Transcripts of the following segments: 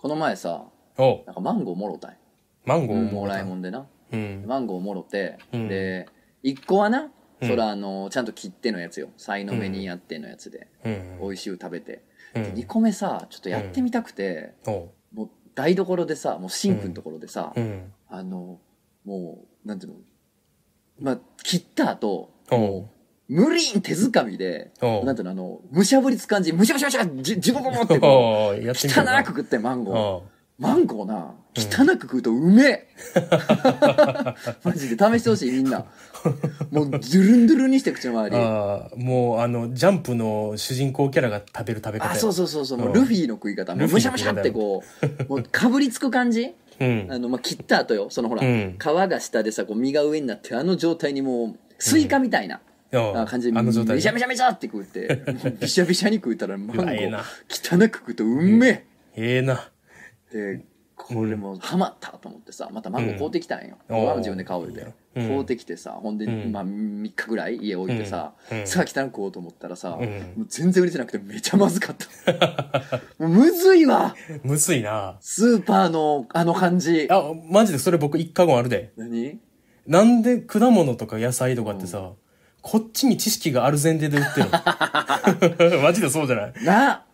この前さ、おなんかマンゴーもろたんよマンゴーもらいもんでな。うん。マンゴーもろて、うんで、一個はな、うんそらあの、ちゃんと切ってのやつよ。さいの目にやってのやつで、うん。美味しゅう食べて。うんで、2個目さ、ちょっとやってみたくて、おうもう台所でさ、もうシンクのところでさ、うん。あの、もう、なんていうの、まあ、切った後、おうもう、無理ん手づかみで、おうなんていうの、あの、むしゃぶりつ感じ、むしゃむしゃむしゃ、じ、じぼぼぼってこ おうやう、ってみた汚く食ってマンゴー。おマンゴーな、汚く食うとうめえ、マジで試してほしいみんな。もう、ドゥルンドゥルンにして口の周り。ああ、もうあの、ジャンプの主人公キャラが食べる食べ方や。あ、そうそうそうそう、もううんルフィの食い方。もうルフィのむしゃむしゃってこう、もうかぶりつく感じうん。あの、まあ、切った後よ。そのほら、うん皮が下でさ、こう身が上になって、あの状態にもう、スイカみたいな。おうあ感じで、あの状態めちゃめちゃめちゃって食うって、びしゃびしゃに食うたら、マンゴー。汚く食うとうめえ、ええな。で、これもうハマったと思ってさ、またマンゴー買うてきたんよ。自分で買うで。うん。買うてきてさ、ほんで、うん。まあ3日ぐらい家置いてさ、うん。さあ汚く食おうと思ったらさ、全然売れてなくてめちゃまずかった。もうむずいわ。むずいな。スーパーのあの感じ。あ、マジでそれ僕一過言あるで。何？なんで果物とか野菜とかってさ、こっちに知識がある前提で売ってるの マジでそうじゃない？な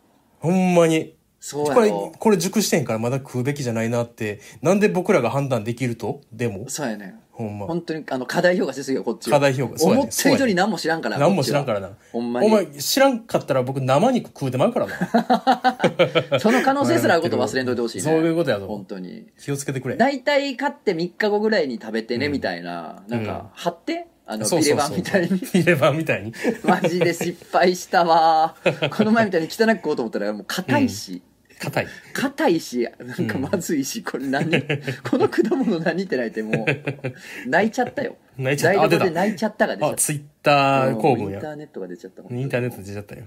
ほんまに。これそうやろ、。これ熟してんからまだ食うべきじゃないなって、なんで僕らが判断できると？でも、そうやね。ほんま。本当にあの課題評価しすぎよ、こっちは。課題評価そうやね思った以上に何も知らんから。何も知らんからな。ほんまにお前知らんかったら僕生肉食うてまうからな。その可能性すらあること忘れんといてほしいね。そういうことやぞ本当に。気をつけてくれ。大体買って3日後ぐらいに食べてね、みたいな。なんか、貼ってあの、ビレバンみたいに。ビレバンみたいに。マジで失敗したわ。この前みたいに汚く食おうと思ったら、もう硬いし。硬い。硬いし、なんかまずいし、これ何？この果物何って泣いてもう、泣いちゃったよ。泣いちゃったあ台所で泣いちゃったが出ちゃあ、った。ツイッター公文やインタ。ーネットが出ちゃった。インターネットで出ちゃったよ。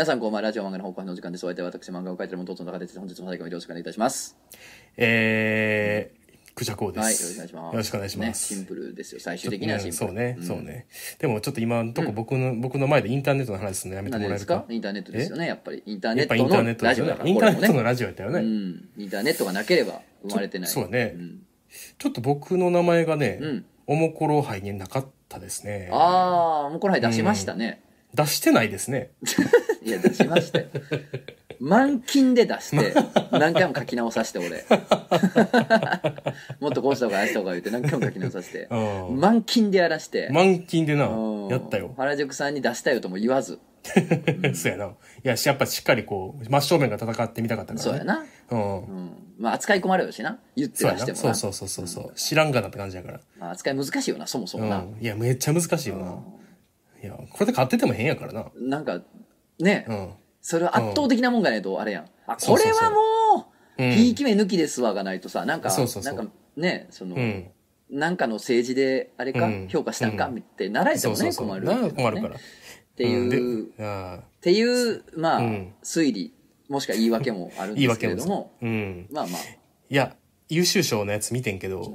皆さんこんばんは、ラジオ漫画の方向のお時間です。お相手は私、漫画を描いている元との中です。本日も最後までよろしくお願いいたします。えー、クジャコウではい、よす。ろしくお願いします。よろしくお願いします。ね、シンプルですよ。最終的にはシンプル。そうね、んそう。ね。でもちょっと今のとこ僕の、僕の前でインターネットの話するのやめてもらえるか？すか？インターネットですよね、やっぱり。インターネットやっぱインターネの。ラジオだから。インターネットのラジオやったよね。うん。インターネットがなければ生まれてない。そうねんちょっと僕の名前がね、うんおもころ杯になかったですね。あー、もうこの間出しましたね。出してないですね。いや、出しましたよ。満勤で出して、何回も書き直させて、俺。もっとこうした方がああした方が言って何回も書き直させて。うん満勤でやらして。満勤でなうん、やったよ。原宿さんに出したよとも言わず。そうやな。いや、しやっぱしっかりこう、真正面が戦ってみたかったから、ね。そうやな。うん。うん。まあ、扱い込まれるしな。言ってそうやな。出してもな。そうそうそうそうそう。知らんがなって感じやから。まあ、扱い難しいよな、そもそもな。うん。いや、めっちゃ難しいよな。いや、これで買ってても変やからな。なんか、ね、うん。それは圧倒的なもんがないと、あれやん。あ、これはもう、うん。ひいき目抜きですわがないとさ、なんか、そうそうそう。なんかね、その、うん。なんかの政治で、あれか、うん。評価したんか、うん。ってなられてもね。困る、なあ困るから。っっていう、うん。でていう、まあ、うん。推理、もしくは言い訳もあるんです言い訳も。けれども、う。ん。まあまあ、いや、優秀賞のやつ見てんけど、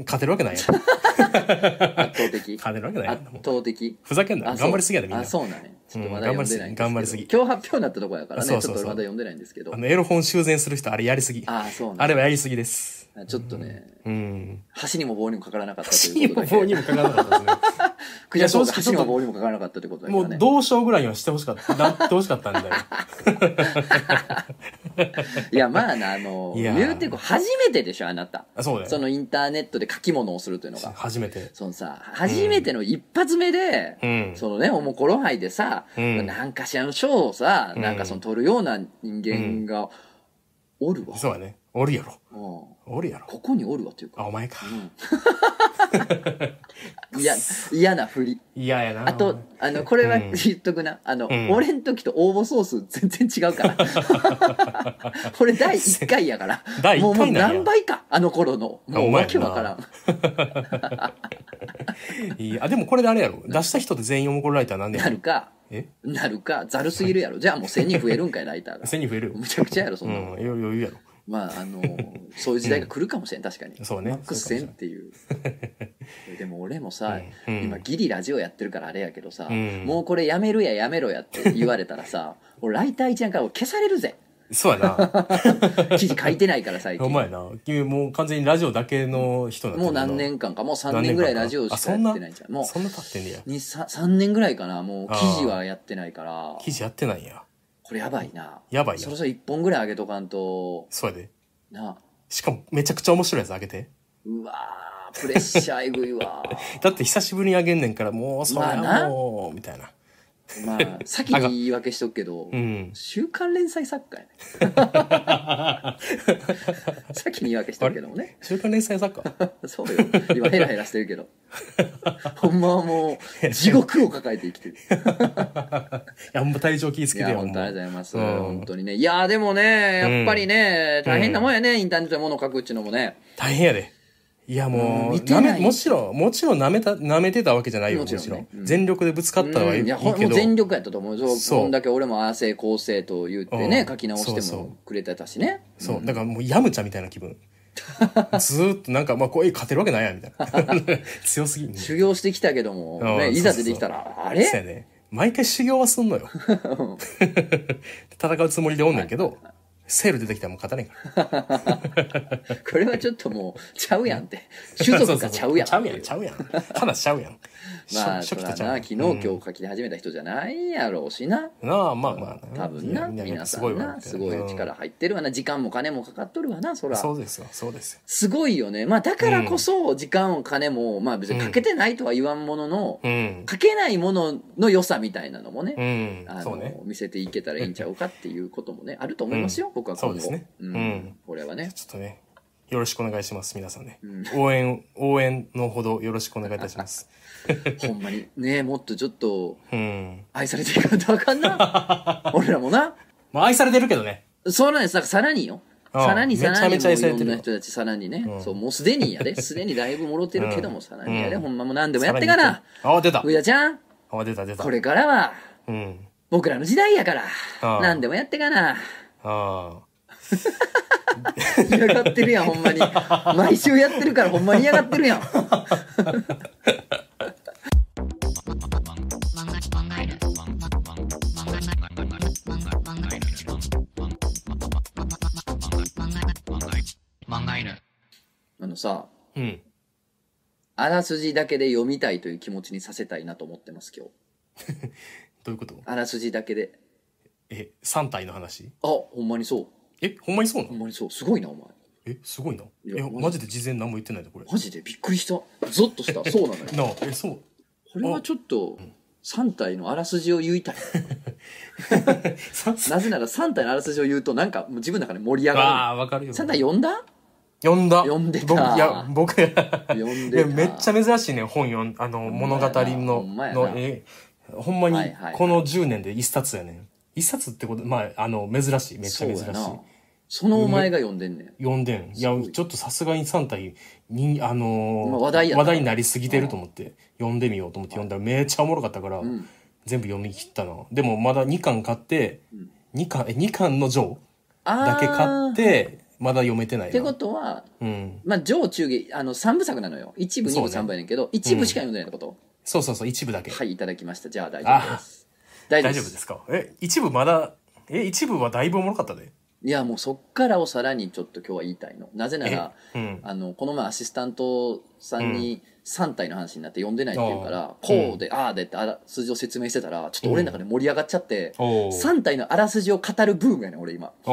勝てるわけないやん。圧倒的。勝てるわけないや圧ん。もう倒的。ふざけんな。あ頑張りすぎやで、みんなあ、。そうなね。ちょっとまだうん読んでないんですけど、頑張りすぎ今日発表になったとこやからね、そうそうそうちょっとまだ読んでないんですけどあ。の、エロ本修繕する人、あれやりすぎ。ああ、そうあなれはやりすぎです。ちょっとね、うん。箸にも棒にもかからなかったということで。棒にもかからなかったですね。クジャコがいや正直箸にも棒にもかからなかったということだかもう。同賞ぐらいにはしてほしかった。なってほしかったんだよ。いや、まあな、あの、いや言うてこう初めてでしょ、あなた。あそうだよ。そのインターネットで書き物をするというのが。初めて。そのさ、初めての一発目で、うん。そのね、おもころ杯でさ、うんなんかしらの賞をさ、うんなんかその取るような人間が、おるわ。そうやね。おるやろ。うんおるやろ。ここにおるわというあ、か。お前か。いや、嫌な振り。嫌やな。あと、あの、これはうん言っとくな。あの、うん俺ん時と応募総数 全然違うから。これ第1回やから。第一もうもう回なんや何倍か、あの頃の。もうわあお前やなけわからん。いいあ、でもこれであれやろ。出した人って全員おもころライターなんねやろなるか、え？なるか、ざるすぎるやろ。じゃあもう1000人増えるんかい、ライターが。千人増えるよ。むちゃくちゃやろ、そうんん、なの。余裕やろ。まあ、あの、そういう時代が来るかもしれん、確かに。そうねマックス1000っていう。でも俺もさ、今ギリラジオやってるからあれやけどさ、うんもうこれやめるややめろやって言われたらさ、俺ライター一年から消されるぜ。そうやな。記事書いてないから最近。お前な。君もう完全にラジオだけの人になってるなもう何年間か、もう3年ぐらいラジオしかやってないんじゃん。もうそんな経ってんねや。にさ3年ぐらいかな、もう記事はやってないから、記事やってないんや。これやばいな。やばいなそろ。そろ1本ぐらい上げとかんと、そうやで。な、しかもめちゃくちゃ面白いやつあげて。うわー、プレッシャーえぐいわ。だって久しぶりにあげんねんから、もうそれはまあなもう、みたいな。まあ、先に言い訳しとくけど、うん。週刊連載作家やね。先に言い訳しとくけどもね。週刊連載作家？そうよ。今ヘラヘラしてるけど。ほんまはもう、地獄を抱えて生きてる。いや、ほんま体調気ぃつけてよ。本当ありがとうございます。うん本当にね。いや、でもね、やっぱりね、大変なもんやね、インターネットで物を書くっちゅうのもね。大変やで。いや、もう、うんもちろん、もちろん舐めた、舐めてたわけじゃないよ、ももちろん。ちろんねうん全力でぶつかったのはいいうんいや、いいけど。ほんもう全力やったと思う。そうそうこんだけ俺もああせいこうせいと言ってね、うん書き直してそうそうもくれてたしね。そう。だからもう、ヤムチャみたいな気分。ずーっとなんか、まあ、こう、勝てるわけないやん、みたいな。強すぎんね。修行してきたけども、うんね、いざ出てきたそうら、あそうやれね。毎回修行はすんのよ。戦うつもりでおんねんけど、セール出てきたらもう勝たねんから。これはちょっともう、ちゃうやんって。種族がちゃうやん。ちゃうやん、ちゃうやん。話ちゃうやん。まあ、初そらな、昨日今日書き始めた人じゃないやろうしな。なあ、まあまあ。多分な、皆さすごいわんな、すごい力入ってるわな。時間も金もかかっとるわな、そら。そうですよ、そうですよ。すごいよね。まあ、だからこそ、時間も金も、まあ別にかけてないとは言わんものの、うん。かけないものの良さみたいなのもね、うんあ。の。見せていけたらいいんちゃうかっていうこともね、あると思いますよ、僕は今後。そうですねうんうんこれはね。ちょっとね、よろしくお願いします、皆さんね。うん応援、応援のほどよろしくお願いいたします。ほんまに。ねもっとちょっとうん。愛されていかんとあかんな。俺らもな。まあ愛されてるけどね。そうなんです。だからさらによ。ああさらにさらにめちゃめちゃ愛されてるよもういろんな人たちさらにね、うんそうもうすでにやで すでにだいぶもろてるけども、うんさらにやで、うんほんまもう何でもやってかなあ、出た。上田ちゃんあ、出た、出た。これからはうん。僕らの時代やからああ何でもやってかなあ嫌がってるやんほんまに毎週やってるからほんまに嫌がってるやんあのさあ。うん。あらすじだけで読みたいという気持ちにさせたいなと思ってます今日。どういうこと？あらすじだけで。え、3体の話？あほんまにそう。え、ほんまにそうなの？ほんまにそう。すごいなお前。え、すごいな？いやえ、マジで。事前何も言ってないんだ、これ。マジでびっくりした。ゾッとした。そうなのよ。なあ、え、そう。これはちょっと3体のあらすじを言いたい さなぜなら3体のあらすじを言うとなんかもう自分の中で盛り上がああ、わかるよ。る3体読んだ？読んだ。読んでた。僕、いや、僕、読んでめっちゃ珍しいね、本読ん、あの、物語ほの、の、え、ほんまにこの10年で一冊やねん。一冊ってこと、まあ、あの、珍しい、めっちゃ珍しい。そのお前が読んでんねん。読んでん。いや、ちょっとさすがに3体に、あの話題やったになりすぎてると思って、読んでみようと思って読んだらめっちゃおもろかったから、ん。全部読み切ったな。でもまだ2巻買って、2巻、え、2巻のジョー。だけ買って、まだ読めてないな。ってことはうん。まあ上中下あの3部作なのよ。一部二部そうね。三部やねんけど一部しか読んでないってこと、そうそうそう、一部だけ。はいいただきました。じゃあ大丈夫です。大丈夫で大丈夫ですすか？え、一部まだ、え、一部はだいぶおもろかったで。いやもうそっからをさらにちょっと今日は言いたいの。なぜならえ？うん。あのこの前アシスタントさんに3体の話になって読んでないって言うから、こうで、ああでってあら数字を説明してたらちょっと俺の中で盛り上がっちゃって、おー3体のあらすじを語るブームやねん俺今。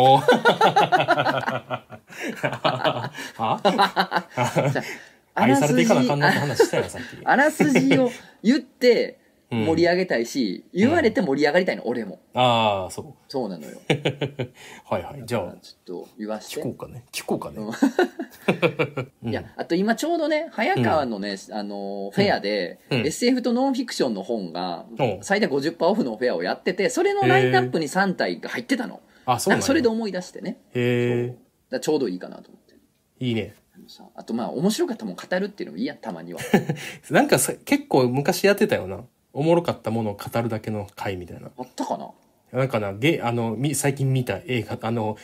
あらすじを言ってうん盛り上げたいし、言われて盛り上がりたいの俺もああ、そう。そうなのよ はいはい。じゃあ、ちょっと言わして聞こうかね。聞こうかね。うん いや、あと今ちょうどね、早川のね、あのー、フェアで、うん SF とノンフィクションの本がお、最大50%オフのフェアをやってて、それのラインナップに3体が入ってたの。あ、そうなそれで思い出してね。へえ、ちょうどいいかなと思って。いいね。さあとまあ面白かったもん語るっていうのもいいやんたまには なんかさ結構昔やってたよなおもろかったものを語るだけの回みたいな。あったかな？なんかなゲあのみ最近見た映画あの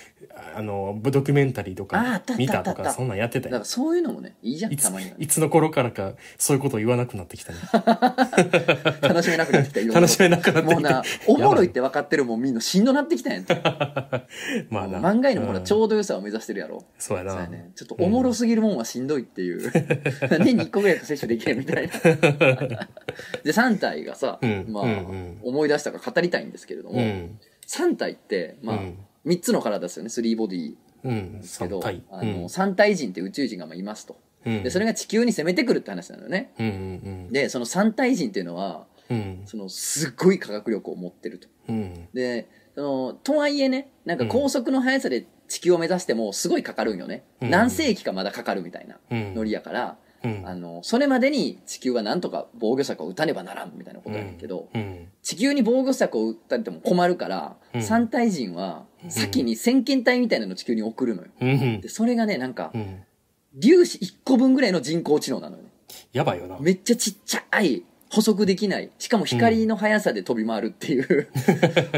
あのドキュメンタリーとああったあったか見たとかそんなんやってたよ。だからそういうのもねいいじゃんいつたまには、ねい、つの頃からかそういうことを言わなくなってきたね。楽しめなくなってきた楽しめなくなってきた。もうなおもろいって分かってるもんみんなしんどなってきたんやん。て まあな。漫画にもほらうん。ちょうど良さを目指してるやろ、そうやな。そうやね、ちょっとおもろすぎるもんはしんどいっていう、年に1個ぐらい摂取できるみたいな。で3体がさ、うん。まあ、うんうん。思い出したから語りたいんですけれども、うん3体って、まあうん。3つの体ですよね3ボディ。うん。ですけどあの、三体人って宇宙人がまあいますと。うん。でそれが地球に攻めてくるって話なのよねでその三体人っていうのはうん。そのすっごい科学力を持ってると。うん。でそのとはいえねなんか高速の速さで地球を目指してもすごいかかるんよね、うん。何世紀かまだかかるみたいなうん。ノリやから、うん。あのそれまでに地球はなんとか防御策を打たねばならんみたいなことやねんけど、うん。地球に防御策を打ったりても困るから、うん。三体人は先に先遣隊みたいなのを地球に送るのよ。うん。でそれがねなんかうん。粒子1個分ぐらいの人工知能なのよね。やばいよな。めっちゃちっちゃい捕捉できない。しかも光の速さで飛び回るっていう、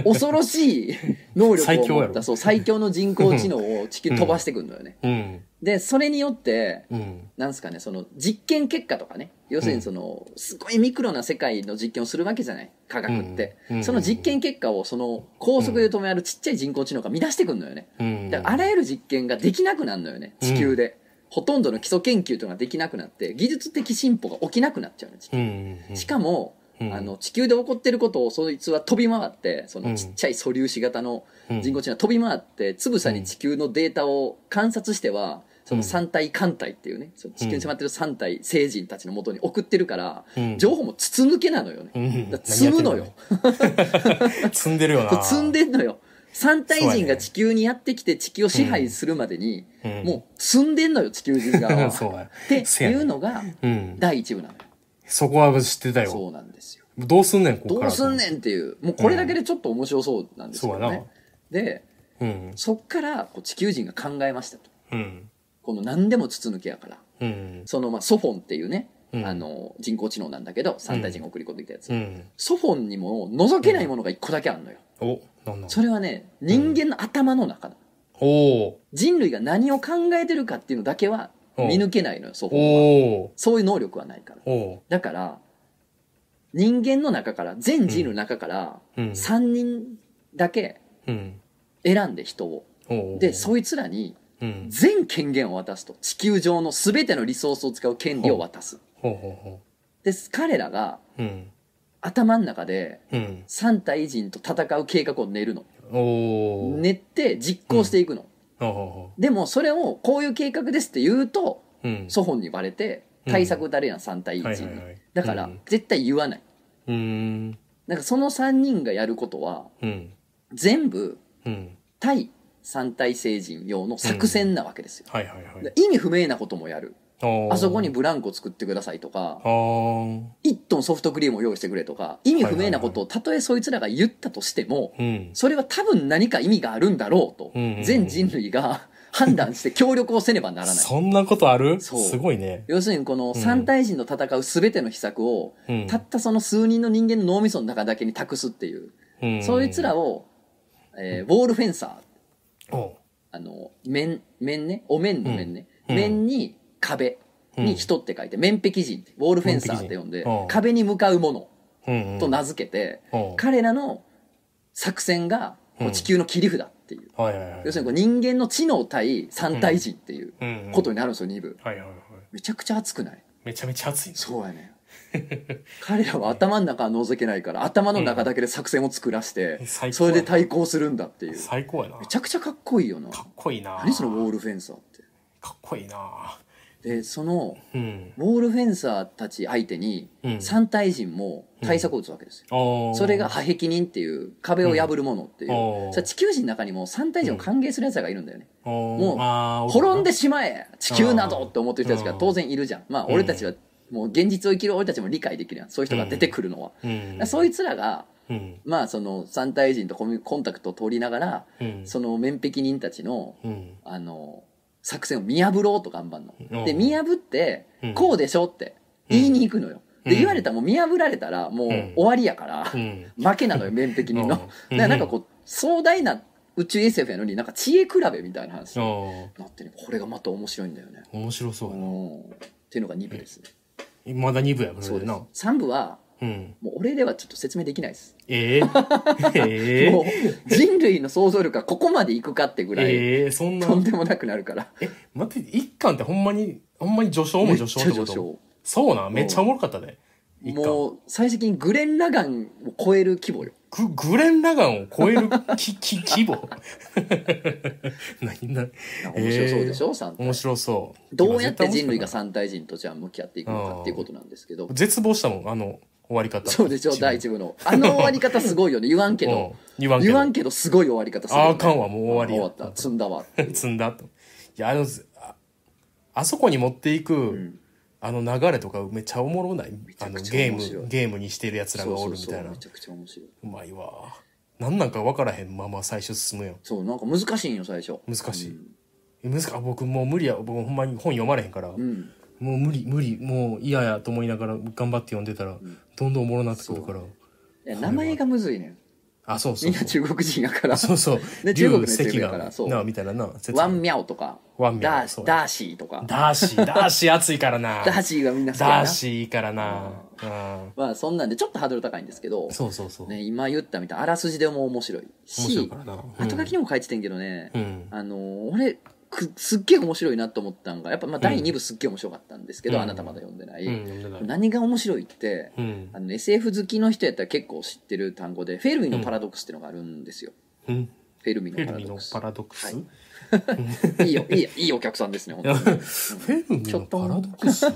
恐ろしい能力を持ったそう最強の人工知能を地球に飛ばしてくるのよね、うん。でそれによってうん。なんすかねその実験結果とかね。要するにその、すごいミクロな世界の実験をするわけじゃない？科学って、うん。その実験結果をその高速で止めあるちっちゃい人工知能が乱してくるのよね。うん。だからあらゆる実験ができなくなるのよね。地球で、ほとんどの基礎研究とかができなくなって技術的進歩が起きなくなっちゃうの地球。うんうんしかも、うん。あの地球で起こってることをそいつは飛び回ってそのちっちゃい素粒子型の人工知能が飛び回ってつぶさに地球のデータを観察してはその三体艦隊っていうねその地球に迫ってる三体星人たちのもとに送ってるから、うん。情報も筒抜けなのよね、うん。積むのよ。積んでるよな。積んでんのよ三体人が地球にやってきて地球を支配するまでに、うんもう積んでんのよ地球人側は そうや。っていうのがうん。第一部なのよ、そこは知ってたよ。そうなんですよ。どうすんねんここから。どうすんねんっていうもうこれだけでちょっと面白そうなんですよそうやな。ね、でうん。そっからこう地球人が考えましたと。うん。この何でも筒抜けやから。うん。そのまあソフォンっていうね、うん。あの人工知能なんだけど三体人が送り込んできたやつ、うん。ソフォンにも覗けないものが一個だけあるのよ、おなんなんそれはね人間の頭の中だ、人類が何を考えてるかっていうのだけは見抜けないのよソフォンはそういう能力はないから。おだから人間の中から全人類の中からうん。3人だけうん。選んで人を。でそいつらにうん。全権限を渡すと。地球上の全てのリソースを使う権利を渡すほうほうほで彼らがううん。頭の中でうん。3体人と戦う計画を練るの。練って実行していくの、ほうほうほでもそれをこういう計画ですって言うとううん。ソフォンにバレて対策誰やん3体人に、はいはいはい。だからうん。絶対言わない。うん。なんかその3人がやることはうん。全部うん。対3体星人用の作戦なわけですよ、はいはいはい。で意味不明なこともやるあそこにブランコ作ってくださいとかあー。1トンソフトクリームを用意してくれとか意味不明なことをたとえそいつらが言ったとしてもうん。それは多分何か意味があるんだろうと全人類が 判断して協力をせねばならない。そんなことある？そう。すごいね。要するにこの三体人の戦う全ての秘策をうん。たったその数人の人間の脳みその中だけに託すっていう。うん。そいつらをえーウォールフェンサーあの面面ね？お面の面ね？うん。面に壁に人って書いて面壁人ってウォールフェンサーって呼んで面壁に向かうものうんうん。と名付けて彼らの作戦が地球の切り札っていう。要するに人間の知能対三体人っていううん。うんことになるんですよ2部。はいはいはいめちゃくちゃ熱くない？めちゃめちゃ熱いそうやね。彼らは頭の中は覗けないから頭の中だけで作戦を作らして最高やそれで対抗するんだっていう。最高やな。めちゃくちゃかっこいいよな。かっこいいな。何そのウォールフェンサーって。かっこいいなでそのうん。ウォールフェンサーたち相手にうん。三体人も対策を打つわけですよ、おー。それが破壁人っていう壁を破るものっていう、うん。それ地球人の中にも三体人を歓迎する奴らがいるんだよね、ももう滅んでしまえ地球などって思ってる人たちが当然いるじゃん。まあ俺たちはもう現実を生きる俺たちも理解できるやん。そういう人が出てくるのは、うん。そいつらがうん。まあその三体人とコミュコンタクトを取りながらうん。その面壁人たちのうん。あの作戦を見破ろうと頑張るの。で、うん。見破ってうん、こうでしょって言いに行くのよ。で、うん。言われたらもう見破られたらもううん。終わりやから、うん。負けなのよ、面的にの。だかうん。らなんかこう、壮大な宇宙 SF やのになんか知恵比べみたいな話にあなってね、これがまた面白いんだよね。あ面白そううやな。ん。っていうのが2部ですね。まだ2部やこそうでれです。な。3部は、うん。もう俺ではちょっと説明できないです。え えええもう人類の想像力がここまでいくかってぐらい、ええそんな。とんでもなくなるから。え待って一巻ってほんまにほんまに序章も序章ってこと？そうなん。めっちゃおもろかったで。もう最終的にグレン・ラガンを超える規模よ。ググレン・ラガンを超えるき き規模？何な面白そうでしょ、三体。面白そう。どうやって人類がさ三体人とじゃあ向き合っていくのかっていうことなんですけど。絶望したもん。あの終わり方。そうでしょ、第一部の。あの終わり方すごいよね。言わんけ うん。ど。言わんけど。言わんけどすごい終わり方するよね、ああかんわもう終わりや。終わった。積んだわ。積んだと。いやあのああそこに持っていく、ん。あの流れとかめっちゃおもろない？あのゲームゲームにしてるやつらがおるみたいな。めちゃくちゃ面白い。うまいわ。なんなんか分からへん。まま最初進むよ。そう、なんか難しいんよ、最初。難しい、え難しあ僕もう無理や。僕ほんまに本読まれへんから、うん。もう無理無理もう嫌やと思いながら頑張って読んでたら、どんどんおもろなってくるから。いや名前がむずいねん。あそうそうみんな中国人やから。そうそう。ね中国のやつ関やからそう。なみたいなな説ワンミャオとか、ワンミャオダーそう。ダーシーとか。ダーシーダーシー熱いからな。ダーシーがみんな好きやな。ダーシーからな。うん。まあそんなんでちょっとハードル高いんですけど、そうそうそう、ね、今言ったみたいなあらすじでも面白い面白いしからな、うん。後書きにも書いててんけどね、うん。あのー俺くすっげえ面白いなと思ったんがやっぱまあ第2部すっげえ面白かったんですけど、うん。あなたまだ読んでない、うん何が面白いって、うん。あの SF 好きの人やったら結構知ってる単語でフェルミのパラドックスっていうのがあるんですよ、うん。フェルミのフェルミのパラドックス。パラドックス、はい。いいよいいよいいお客さんですね本当に。フェルミのパラドックス？っ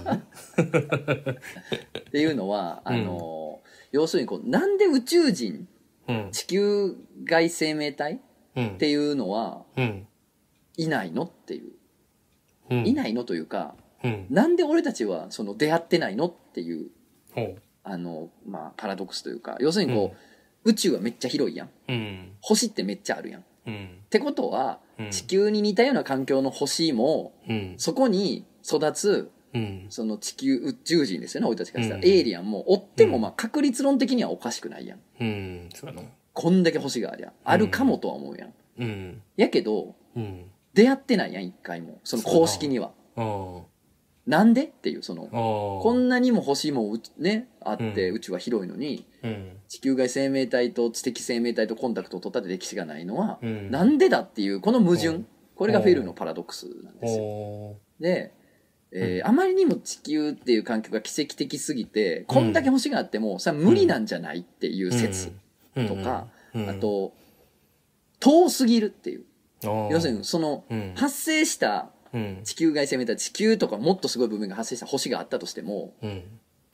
ていうのはあのー要するにこうなんで宇宙人うん。地球外生命体うん。っていうのはうんいないの？っていう。うん。いないのというかうん。なんで俺たちはその出会ってないの？っていうほう。あの、まあ、パラドックスというか要するにこう、宇宙はめっちゃ広いやん。うん。星ってめっちゃあるやん。っうん。てことはうん。地球に似たような環境の星もうん。そこに育つうん。その地球宇宙人ですよね俺たちからしたら、うん。エイリアンも追ってもうん。まあ確率論的にはおかしくないやん。うん。こんだけ星がありゃあるかもとは思うやん、うん。やけどうん出会ってないやん一回も。その公式には。なんでっていうそのこんなにも星もうねあってうん。宇宙は広いのに、うん。地球外生命体と知的生命体とコンタクトを取ったって歴史がないのは、うん。なんでだっていうこの矛盾、うん。これがフェルのパラドックスなんですよ。おで、えーあまりにも地球っていう環境が奇跡的すぎてこんだけ星があってもそれは無理なんじゃないっていう説ーとか、うん。あと遠すぎるっていう要するにそのうん。発生したうん。地球外生命体地球とかもっとすごい部分が発生した星があったとしてもうん。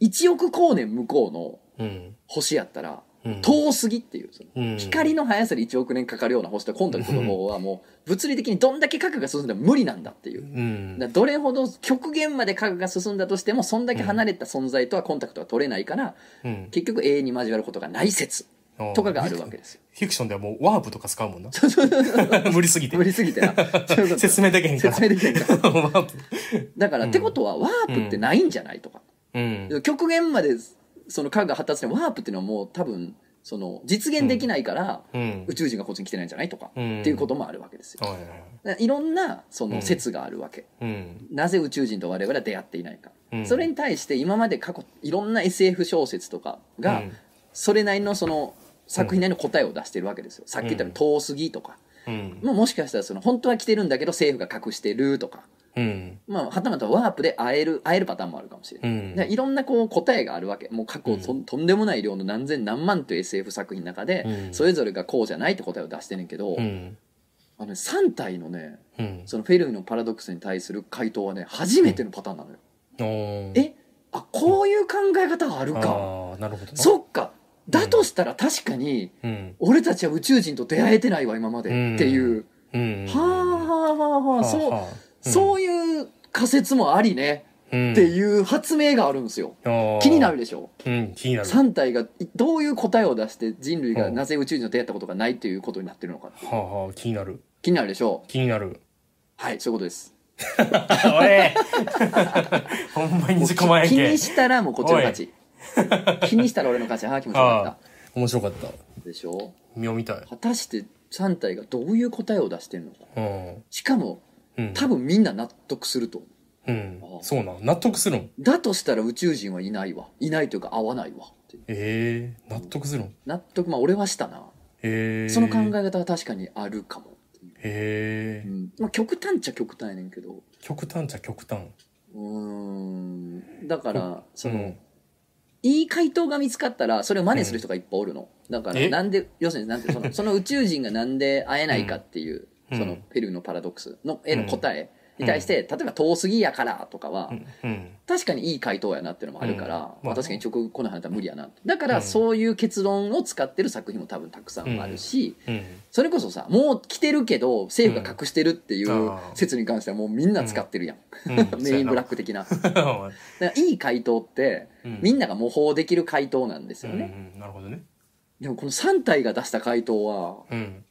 1億光年向こうのうん。星やったらうん。遠すぎっていううん。光の速さで1億年かかるような星とコンタクトの方はもう物理的にどんだけ核が進んでも無理なんだっていう。うん。どれほど極限まで核が進んだとしてもそんだけ離れた存在とはコンタクトが取れないからうん。結局永遠に交わることがない説とかがあるわけですよ。フィクションではもうワープとか使うもんな無理すぎて無理すぎてな。説明できへんから説明できへんから。ワープだから、ってことはワープってないんじゃないとか。うん極限までその核が発達してもワープっていうのはもう多分その実現できないからうん宇宙人がこっちに来てないんじゃないとかうんっていうこともあるわけですよ。はいろんなその説があるわけ。うんなぜ宇宙人と我々は出会っていないか。うんそれに対して今まで過去いろんな SF 小説とかがそれなりのその作品なりの答えを出してるわけですよ。さっき言ったように遠すぎとか。うん。まあもしかしたらその本当は来てるんだけど政府が隠してるとか。うん。まあはたまたワープで会える会えるパターンもあるかもしれない。うん。いろんなこう答えがあるわけ。もう過去と,、とんでもない量の何千何万という SF 作品の中で、うん。それぞれがこうじゃないって答えを出してんねんけど、うん。あのね、3体のねうん。そのフェルミのパラドックスに対する回答はね初めてのパターンなのよ。え？あこういう考え方があるか、なるほどなそっかだとしたら確かにうん。俺たちは宇宙人と出会えてないわ今まで。うん。っていう、うん。はあはあはあはあ。そう、はあ。そういう仮説もありね。うん。っていう発明があるんですよ。気になるでしょ？うん気になる。3体がいどういう答えを出して人類がなぜ宇宙人と出会ったことがないっていうことになってるのかはあはあ気になる。気になるでしょ？う気になる。はいそういうことです。おい。ほんまに自己前気にしたらもうこっちの勝ち 気にしたら俺の勝ち。ああ気持ちよかああ面白かった。でしょ？見ようみたい。果たして3体がどういう答えを出してるのか。うん。しかもうん。多分みんな納得すると。思ううん。ああそうなん納得するんだとしたら宇宙人はいないわ。いないというか合わないわ。ってええ納得するん納得まあ俺はしたな。へえその考え方は確かにあるかも。っていうへえうん。まあ極端っちゃ極端やねんけど。極端っちゃ極端。うーん。だからその、うんいい回答が見つかったらそれを真似する人がいっぱいおるの、だからえ？なんで要するになんてそのその宇宙人がなんで会えないかっていう、うん。そのペルーのパラドックスの絵の答えに対して、例えば遠すぎやからとかは、確かにいい回答やなっていうのもあるから、うん。ままああ、確かに直この話は無理やなだかうん。らそういう結論を使ってる作品も多分たくさんあるし、うん。それこそさもう来てるけど政府が隠してるっていう説に関してはもうみんな使ってるやん、うん。メインブラック的な。だからいい回答って、うん。みんなが模倣できる回答なんですよね、なるほどね。でもこの3体が出した回答は、うん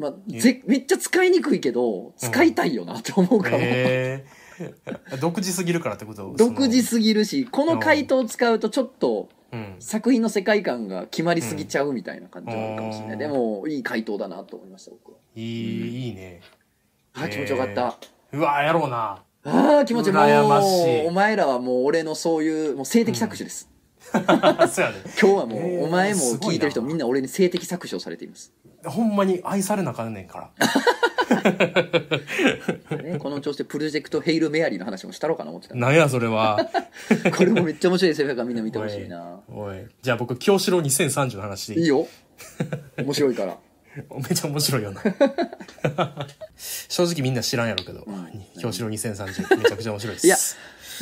まあ、ぜめっちゃ使いにくいけど使いたいよなって思うかも、へえ独自すぎるからってこと？独自すぎるしこの回答を使うとちょっと作品の世界観が決まりすぎちゃうみたいな感じはあるかもしれない、うん。でもいい回答だなと思いました僕は。いいいいね。あー気持ちよかった、うわやろうな。ああ気持ちいいも羨ましい。うお前らはもう俺のそういうもう性的搾取です、そうやね。今日はもう、えー。お前も聞いてる人みんな俺に性的搾取をされています、ほんまに愛されなあかんねんから。ね、この調子でプロジェクト「ヘイル・メアリー」の話もしたろうかな思ってた。なんやそれは。これもめっちゃ面白いですよだからみんな見てほしいな。おい。じゃあ僕京志郎2030の話でいい？いいよ。面白いから。めちゃ面白いよな。正直みんな知らんやろうけど、ん。京志郎2030めちゃくちゃ面白いです。いや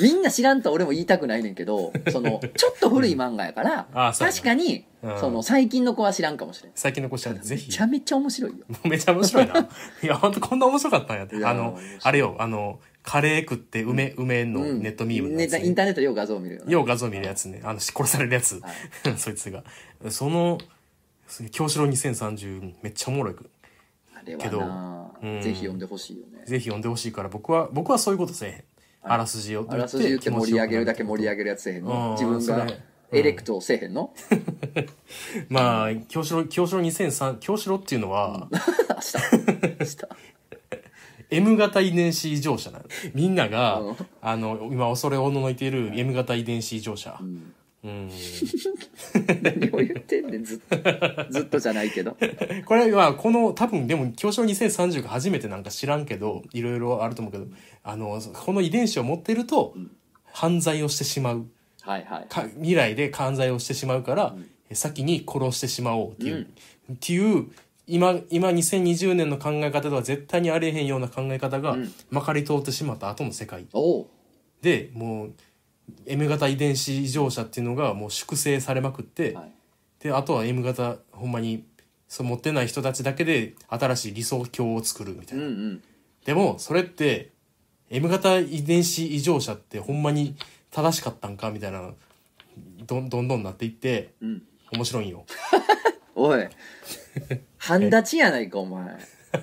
みんな知らんとは俺も言いたくないねんけど そのちょっと古い漫画やから、あそうやな。確かに、うん。その最近の子は知らんかもしれん。最近の子したらぜめひちゃめちゃ面白いよ。めちゃ面白いな。いや本当こんな面白かったんやって。あのあれよあのカレー食って梅、梅のうん。ネットミームのやつ、ネタインターネットでよく画像を見るよねよう画像見るやつね。あの殺されるやつ、はい。そいつが。その京志郎2030めっちゃおもろいあれはけどな、うん。ぜひ読んでほしいよね。ぜひ読んでほしいから僕は僕はそういうことせえへん、あらすじをあらすじ言って盛り上げるだけ盛り上げるやつせえへんの。うん。自分がエレクトをせえへんの？まあ京志郎京志郎2003京志郎っていうのは、明日。明日。M 型遺伝子異常者なの。みんなが、うん。あの今恐れおののいている M 型遺伝子異常者んうん。何を言ってんねんずっと。ずっとじゃないけど。これはこの多分でも京志郎2030が初めてなんか知らんけどいろいろあると思うけどあのこの遺伝子を持ってると犯罪をしてしまう。はいはい。か未来で犯罪をしてしまうから、先に殺してしまおうっていう、っていう今今2020年の考え方では絶対にありえへんような考え方がうん。まかり通ってしまった後の世界。でもう M 型遺伝子異常者っていうのがもう粛清されまくって、はい。であとは M 型ほんまにそう持ってない人たちだけで新しい理想郷を作るみたいな、うんうん。でもそれって M 型遺伝子異常者ってほんまに正しかったんかみたいなどんどんどんなっていってうん。面白いんよ。おい。半立ちやないかお前。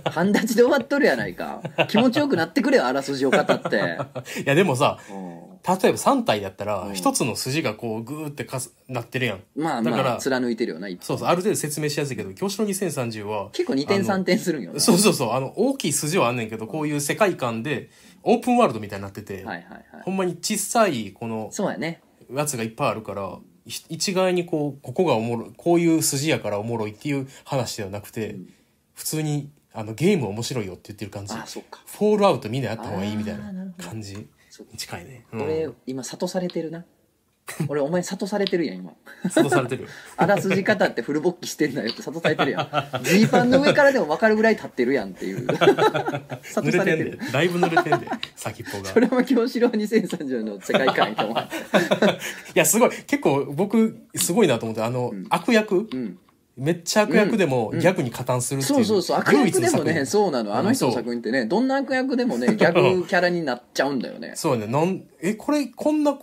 半立ちで終わっとるやないか。気持ちよくなってくれよあらすじを語って。いやでもさうん例えば3体だったらうん。一つの筋がこうグーってかすなってるやん。まあだからまあ貫いてるよな一そうそうある程度説明しやすいけど京志郎2030は結構2点あの3点するんよなそうそうそうあの大きい筋はあんねんけどこういう世界観でオープンワールドみたいになってて、はいはいはいほんまに小さいこのそうやね。やつがいっぱいあるからひ一概にこうここがおもろいこういう筋やからおもろいっていう話ではなくて、普通にあのゲーム面白いよって言ってる感じ。あそっか。フォールアウトみんなやった方がいいみたいな感じ近いね、うん、俺今諭されてるな。俺お前諭されてるやん今。諭されてる。よ あらすじ方ってフル勃起してんだよって諭されてるやん。ジーパンの上からでも分かるぐらい立ってるやんっていう。濡諭されてる。れてんでだいぶ濡れてんで先っぽが。それも京志郎2030の世界観やと思う。いやすごい。結構僕すごいなと思ってあの、悪役うんめっちゃ悪役でもうん。ギャグに加担するっていう、そうそうそう。悪役でもねそうなの。あの人の作品ってねどんな悪役でもね ギャグキャラになっちゃうんだよね。そうね。なんえこれこんな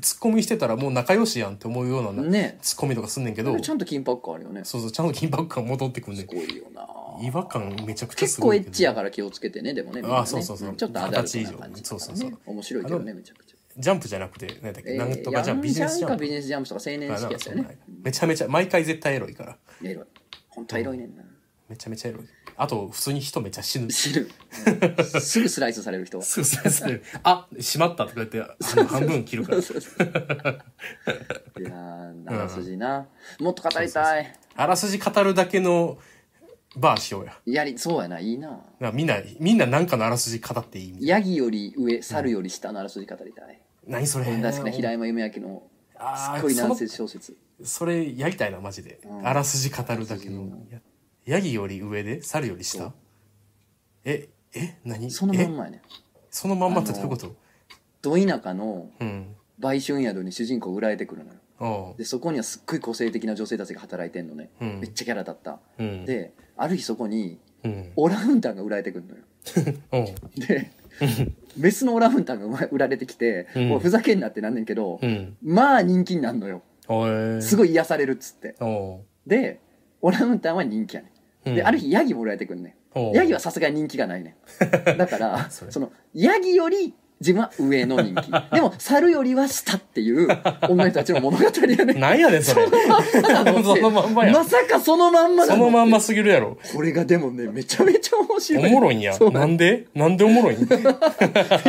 ツッコミしてたらもう仲良しやんって思うような、ね。ツッコミとかすんねんけど。ちゃんと緊迫感あるよね。すそうそう。ちゃんと緊迫感戻ってくんねんごいよな。違和感めちゃくちゃ結構エすごいけど。ッチやから気をつけてねでもねね。あそうそうそう。んちょっとアダルトな感じとかね。二十歳以上。そうそうそう。面白いけどねめちゃくちゃジャンプじゃなくて何だっけ、えーなんとかじゃんビジネスジャンプ。ビジネスジャンプとか青年あ式やったよね。めちゃめちゃ毎回絶対エロいから。エロい。本当はエロいねんな。めちゃめちゃエロい。あと普通に人めっちゃ死ぬ。死ぬ。う んすぐスライスされる人は。すぐスライスされる。あしまったとか言ってあの半分切るから。いやーあらすじな。もっと語りたい。あらすじ語るだけのバーしようや。やりそうやな。いいな。なみんなみんななんかのあらすじ語っていいヤギより上猿より下のあらすじ語りたい何それ。俺大好きな平山夢明のすっごい難小説。それやりたいなマジで、うん。あらすじ語るだけのヤギより上で猿より下？ええ何？そのまんえまやね。そのまんまってどういうこと？ど田舎のうん。売春宿に主人公売られてくるのよ。おう。でそこにはすっごい個性的な女性たちが働いてんのね、うん。めっちゃキャラ立った、うん。である日そこにうん。オランウータンが売られてくるのよ。でメスのオランウータンが 売られてきて、うん。もうふざけんなってなんねんけど、うん。まあ人気になるのよ。すごい癒されるっつって。でオランウータンは人気やねん。で、うん。ある日ヤギも売られてくるねん。ヤギはさすがに人気がないねん。だからそれ。そのヤギより自分は上の人気。でも猿よりは下っていう女の人たちの物語やね。ん なんやねんそれ。なのって。そのまんまや。まさかそのまんまなそのまんますぎるやろ。これがでもねめちゃめちゃ面白い。おもろいんや。なんでなんで？おもろいん？びっ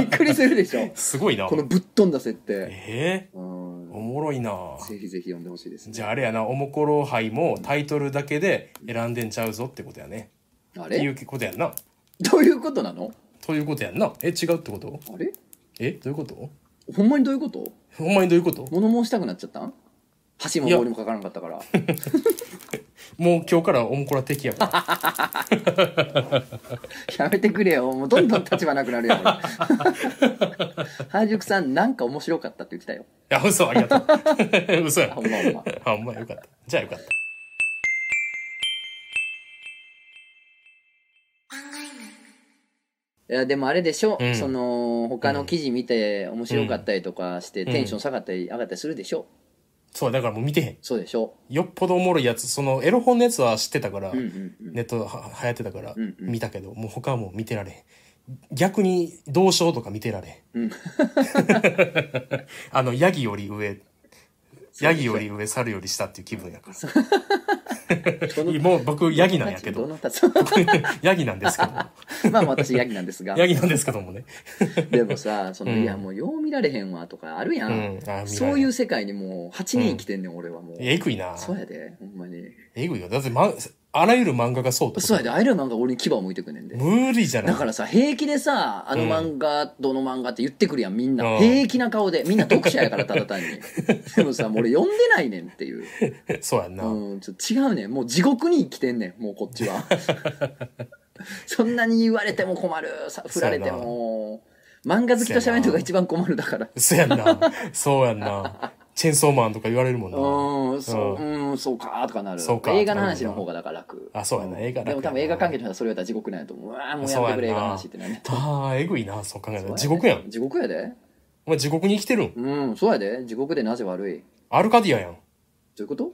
くりするでしょ。すごいな。このぶっ飛んだ設定。えー、うん。おもろいな。ぜひぜひ読んでほしいですね。じゃああれやなおもころ杯もタイトルだけで選んでんちゃうぞってことやね。あれ？っていうことやんな。どういうことなの？ということやんな。え違うってこと？あれ？えどういうこと？ほんまにどういうこと？ほんまにどういうこと？物申したくなっちゃったん？橋も棒にもかからなかったから。もう今日からおもこら敵やから。やめてくれよ。もうどんどん立場なくなるよ。原宿さんなんか面白かったって言ってたよ。いや嘘ありがとう。嘘や。ほんまほんま。あほんまよかった。じゃあよかったいやでもあれでしょ、うん。その他の記事見て面白かったりとかして、うん。テンション下がったり上がったりするでしょ。そうだからもう見てへん。そうでしょ。よっぽどおもろいやつそのエロ本のやつは知ってたから、うんうんうん。ネットは流行ってたからうんうん。見たけど、もう他はもう見てられへん。逆に同賞とか見てられへん、うん。あのヤギより上ヤギより上猿より下っていう気分やからもう僕ヤギなんやけど。どヤギなんですけど。まあ私ヤギなんですが。ヤギなんですけどもね。でもさその、うん。いやもうよう見られへんわとかあるやん、うん。そういう世界にもう8人生きてんねん、俺はもう。えぐいな。そうやでほんまに。えぐいよ。だって、ま、あらゆる漫画がそうってこと？そうやで。アイルマンが俺に牙を向いてくんねんで。無理じゃない？だからさ平気でさあの漫画、どの漫画って言ってくるやんみんな、うん。平気な顔で。みんな読者やからただ単に。でもさもう俺読んでないねんっていう。そうやんな、うん、ちょっと違うねん。もう地獄に生きてんねんもうこっちは。そんなに言われても困る。さ振られても。漫画好きと喋るのが一番困るだから。そうやんな。そうやんなチェンソーマンとか言われるもんな、うんそううん。そうかとかなる。そうか。映画の話の方がだから楽。あそうやな。映画でも多分映画関係の人はそれやったら地獄なんやと思う。うわーもうやめてくれ映画の話ってなねああえぐいなそう考えたら。地獄やん。地獄やで。お前地獄に生きてるん？うんそうやで。地獄でなぜ悪い？どアルカディアやん。ういうこと？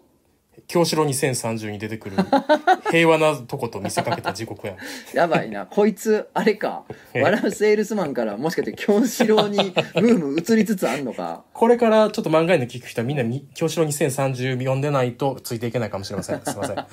京城2030に出てくる 平和なとこと見せかけた地獄やん。やばいな。こいつあれか。え？笑うセールスマンからもしかして京志郎にムーム移りつつあんのか。これからちょっと漫画への聞く人はみんなみ京城2030読んでないとついていけないかもしれません。すいません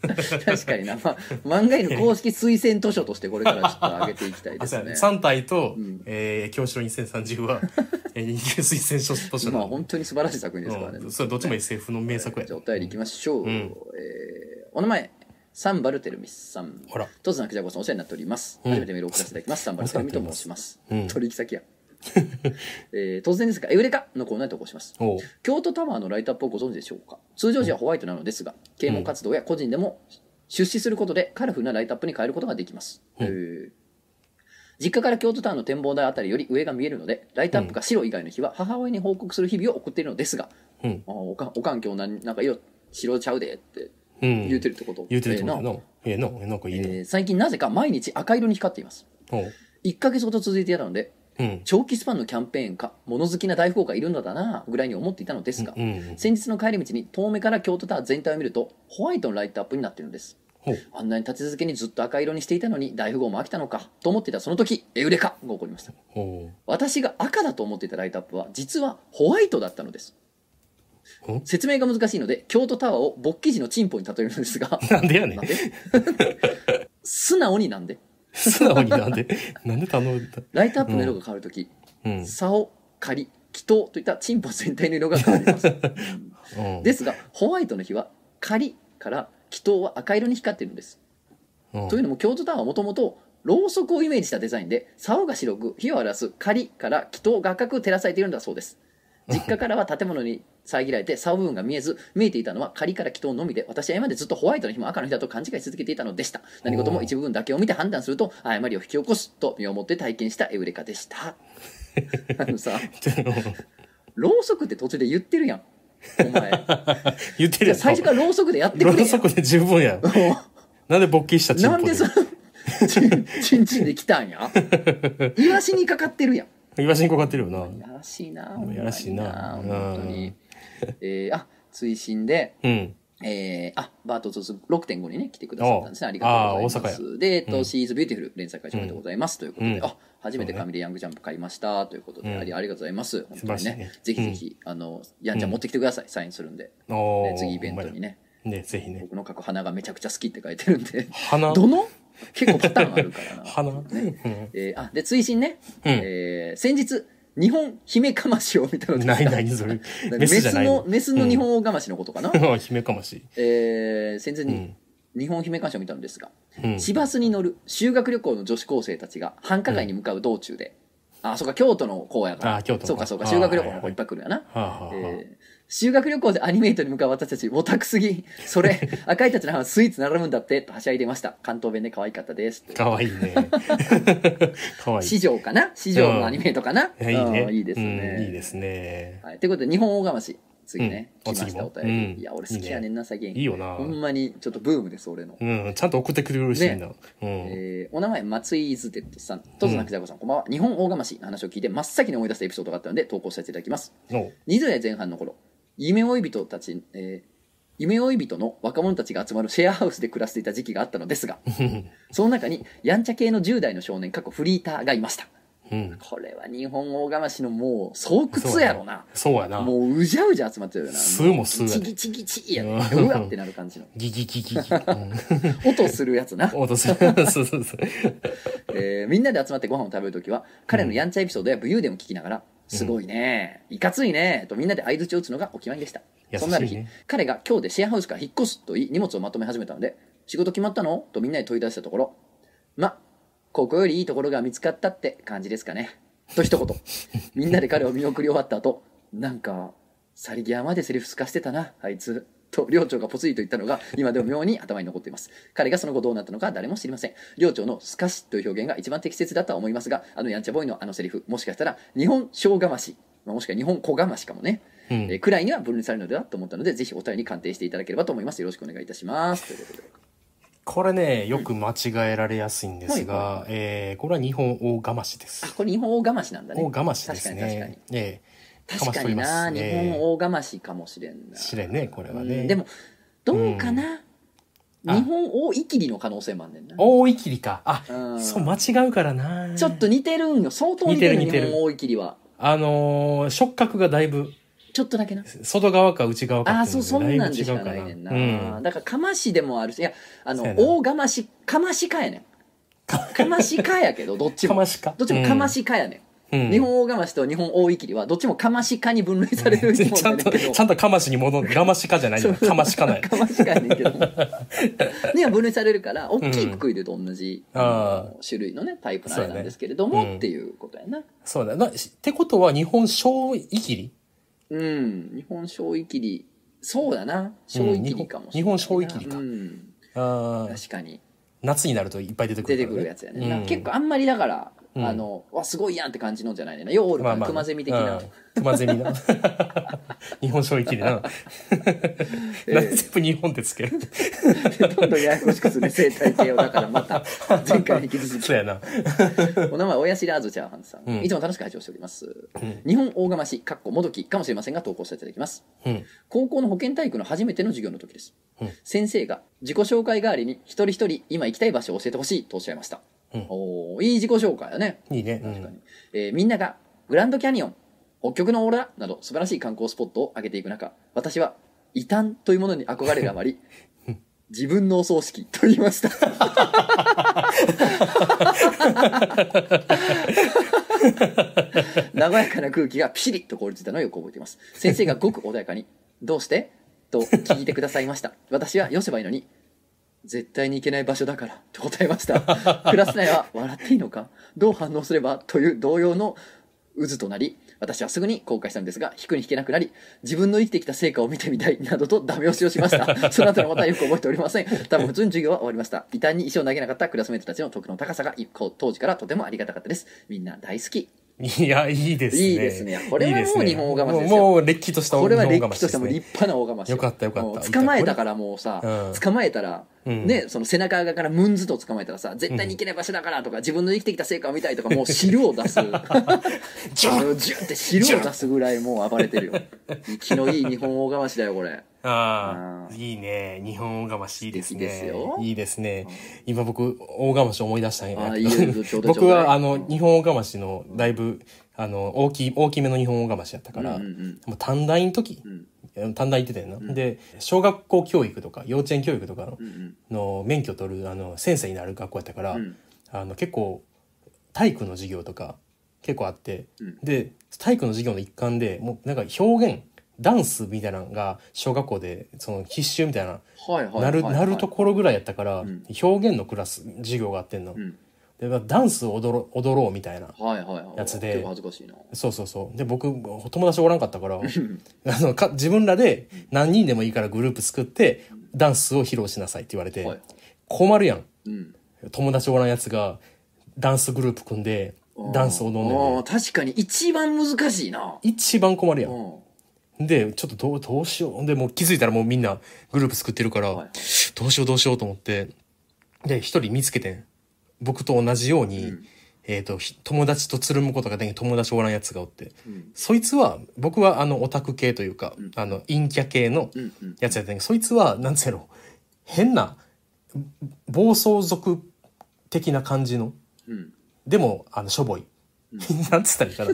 確かにな、まあ、漫画への公式推薦図書としてこれからちょっと上げていきたいですね。あそうやね。3体と、ん。えー京城2030は、えー、人気推薦書図書まあ本当に素晴らしい作品ですからね、うん、それどっちも SF の名作や。じゃあお便りいきましょう、ん。えーお名前。サンバルテルミスさん。ほら。とつなくじゃこさんお世話になっております、うん。初めてメールを送らせていただきます。サンバルテルミと申します、うん。取引先や、えー突然ですが「エウレカ」のコーナーに投稿します。京都タワーのライトアップをご存知でしょうか？通常時はホワイトなのですが啓蒙活動や個人でも出資することでカラフルなライトアップに変えることができます、う。んえー実家から京都タワーの展望台あたりより上が見えるのでライトアップが白以外の日は母親に報告する日々を送っているのですが、うん。あおかおかん今日なんなんか色白ちゃうでってうん。言うてるってこと、言うてるってことえーなええなんかいいね、えー最近なぜか毎日赤色に光っています。おう。1ヶ月ほど続いていたのでうん。長期スパンのキャンペーンか物好きな大富豪がいるのだなぐらいに思っていたのですが、うん先日の帰り道に遠目から京都タワー全体を見るとホワイトのライトアップになっているのです。あんなに立て続けにずっと赤色にしていたのに大富豪も飽きたのかと思っていたその時エウレカが起こりました。ほ私が赤だと思っていたライトアップは実はホワイトだったのです。ん説明が難しいので京都タワーを勃起時のチンポに例えるのですが。うなんでやねん。素直になんで？素直になんでなんで頼んだ？ライトアップの色が変わるとき、うん。竿仮気筒といったチンポ全体の色が変わります。うん。ですがホワイトの日は仮から気筒は赤色に光っているんです。うん。というのも京都タワーはもともとろうそくをイメージしたデザインで竿が白く火を荒らす仮から気筒が赤く照らされているんだそうです。実家からは建物に遮られて竿部分が見えず見えていたのは仮から気筒のみで私は今までずっとホワイトの日も赤の日だと勘違いし続けていたのでした。何事も一部分だけを見て判断すると誤りを引き起こすと身をもって体験したエウレカでした。あのさろうそくって途中で言ってるやんお前。言ってるやん。最初からろうそくでやってくれやろうそくで十分やん。なんで勃起したチンポでなんでそのチンチンチンで来たんや？イワシにかかってるやん。イワシにかかってるよな。やらしいなやらしいな。本当に えー、あ追伸でうん。えー、あバートツー6.5にね来てくださったんですね。ありがとうございます。で、えっとうん。 She's Beautiful 連載快調おめでとうございます、ということで、うん。あ初めて紙でヤングジャンプ買いました。ということで、うん。ありありがとうございます。本当にねぜひぜひ、あのヤンジャン持ってきてください、サインするんで、次イベントにね。ねぜひね。僕の書く花がめちゃくちゃ好きって書いてるんで。花？どの？結構パターンあるからな。花？うん。えーあで追伸ね、うん。えー先日日本姫かましを見たのですがないないそれ。メメススじゃないの。メスの日本大釜しのことかな、姫かまし。えー先日にうん。日本姫かましを見たのですが、うん。市バスに乗る修学旅行の女子高生たちが繁華街に向かう道中で、あそうか京都の子やから。あ京都そうかそうか。あ修学旅行の子いっぱい来るやな、はえー修学旅行でアニメイトに向かう私たちオタクすぎ。それ 赤いたちの花はスイーツ並ぶんだってとはしゃいでました。関東弁で可愛かったですかわいいね。かわい。い市場かな？市場のアニメイトかな、いやいいね。うんいいですね、うんいいですね。はい、ということで日本大釜し次ね、うん。来ましたお便り、うん。いや俺好きやねんな最近いいよな。ほんまにちょっとブームです俺の、うん。ちゃんと送ってくれるしいな。うん。えーお名前松井ズテッドさん。とずなきざこさん、こんばんは。日本大釜しの話を聞いて真っ先に思い出したエピソードがあったので投稿させていただきます。おう。20代前半の頃夢追い人たち、えー夢追い人の若者たちが集まるシェアハウスで暮らしていた時期があったのですが その中にやんちゃ系の10代の少年過去フリーターがいましたうん。これは日本大釜しのもう巣窟やろな。そうや。な。もううじゃうじゃ集まってるよな。巣も巣やで。チギチギチギやねうわってなる感じの。ギギギギギ。うん。音するやつな、音する。そうそうそう。えーみんなで集まってご飯を食べるときは彼のやんちゃエピソードや武勇伝を聞きながら「すごいねいかついね」とみんなで相槌を打つのがお決まりでした。そんなある日彼が今日でシェアハウスから引っ越すと言い荷物をまとめ始めたので「仕事決まったの?」とみんなで問い出したところ「まここよりいいところが見つかったって感じですかね」と一言。みんなで彼を見送り終わった後。なんか去り際までセリフすかしてたな。あいつ。と寮長がポツリと言ったのが今でも妙に頭に残っています。彼がその後どうなったのか誰も知りません。寮長の「すかし」という表現が一番適切だとは思いますがあのやんちゃボーイのあのセリフもしかしたら日本小がましまあもしくは日本小がましかもね、うん。えーくらいには分類されるのではと思ったのでぜひお便りに鑑定していただければと思います。よろしくお願いいたします。ということでこれねよく間違えられやすいんですはいはい。えーこれは日本大釜しです。あこれ日本大がましなんだね。大釜しです確かに確かに。ねええ。確かにな、日本大がましかもしれんな。知れんねこれはうねん。でもどうかな、あ。日本大いきりの可能性もあんねんな。大いきりか。あうん。そう間違うからな。ちょっと似てるんよ。相当似てる似てる似てる。日本大いきりは。あのー触覚がだいぶちょっとだけな。外側か内側かああそううそんないんでしかなないねんな、うん。だからかましでもあるしいやあの大がましかましかやねん。かましかやけどどっちも。かましかどっちもかましかやねん、うん。日本大がましと日本大いきりはどっちもかましかに分類される生きちゃんとちゃんとかましに戻るがましかじゃないよ。かましかない。かましかやねんけど。に は分類されるから大きいくくりでと同じ、うん。種類のねタイプのあれなんですけれども、ね。っていうことやな。そうだな。ってことは日本小いきり？うん。日本小いきりそうだな。小いきりかもしれないな、日本小いきりか。うん、確かに。夏になるといっぱい出てく出てるからね。くるやつやね、うん。結構あんまりだから、うん。あのわすごいやんって感じのじゃないね。んなようおるから熊ゼミ的な、うん。熊ゼミな 日本書域でな、なんで全部日本ってつける？どんどんややこしくする生態系をだからまた 前回に引き続き。そうやな。お名前親知らずチャーハンさん、うん。いつも楽しく拝聴しております、日本大釜市かっこもどきかもしれませんが投稿させていただきます。うん。高校の保健体育の初めての授業の時です、うん先生が自己紹介代わりに一人一人今行きたい場所を教えてほしいとおっしゃいました、うん。おーいい自己紹介だね。いいね、う確かに。ん、えーみんながグランドキャニオン北極のオーロラなど素晴らしい観光スポットを挙げていく中私は異端というものに憧れがあまり 自分のお葬式と言いました。和やかな空気がピシリと凍りついたのをよく覚えています。先生がごく穏やかに「どうして?」と聞いてくださいました。私はよせばいいのに絶対に行けない場所だからと答えました。クラス内は笑っていいのか？どう反応すればという動揺の渦となり私はすぐに後悔したんですが引くに引けなくなり自分の生きてきた成果を見てみたいなどとダメ押しをしました。その後のまたよく覚えておりません。多分普通に授業は終わりました。異端に石を投げなかったクラスメートたちの徳の高さが一個当時からとてもありがたかったです。みんな大好き。いやいいですね。いいですね。これはもう日本大釜ですよ。もうもうれっきとしたこれはれっきとした立派な大釜しよ。かったよかった。捕まえたからもうさ、うん。捕まえたら、うん。ねその背中側からムンズと捕まえたらさ絶対に行けない場所だからとか、自分の生きてきた成果を見たいとかもう汁を出す。ジュッあのジュッて汁を出すぐらいもう暴れてるよ。気のいい日本大釜しだよこれああ、うん。いいね。日本大釜しいいですね。すよ。いいですね。今僕、大釜し思い出したんやあーいいよちょうど 僕は、あの、日本大釜しの、だいぶ、あの、大きい、大きめの日本大釜しやったから、うんうん短大の時、短大行ってたよな、で、小学校教育とか、幼稚園教育とかの,、うんうん。の免許取る、あの、先生になる学校やったから、うん。あの、結構、体育の授業とか、結構あって、うん。で、体育の授業の一環で、もうなんか表現、ダンスみたいなのが小学校でその必修みたいなはいはいはいなるはい。なるところぐらいやったから、ん。表現のクラス授業があってんの、うん。でまあダンスを踊ろ踊ろうみたいなはいはいはいやつで。結構恥ずかしいな。そうそうそう。で僕友達おらんかったから あのか自分らで何人でもいいからグループ作ってダンスを披露しなさいって言われて、はい。困るやん。うん。友達おらんやつがダンスグループ組んでダンス踊んねんあでー確かに一番難しいな。一番困るやんで、ちょっとどう、どうしよう。で、もう気づいたらもうみんなグループ作ってるから、はい。どうしようどうしようと思って、で、一人見つけてん。僕と同じように、えっ、と、ひ友達とつるむことができん友達おらんやつがおって、ん。そいつは、僕はあの、オタク系というか、あの、陰キャ系のうんうんやつやったんやけど、そいつは、なんつうやろ、変な、暴走族的な感じの、うん。でも、あの、しょぼい。なんつったらいいかな。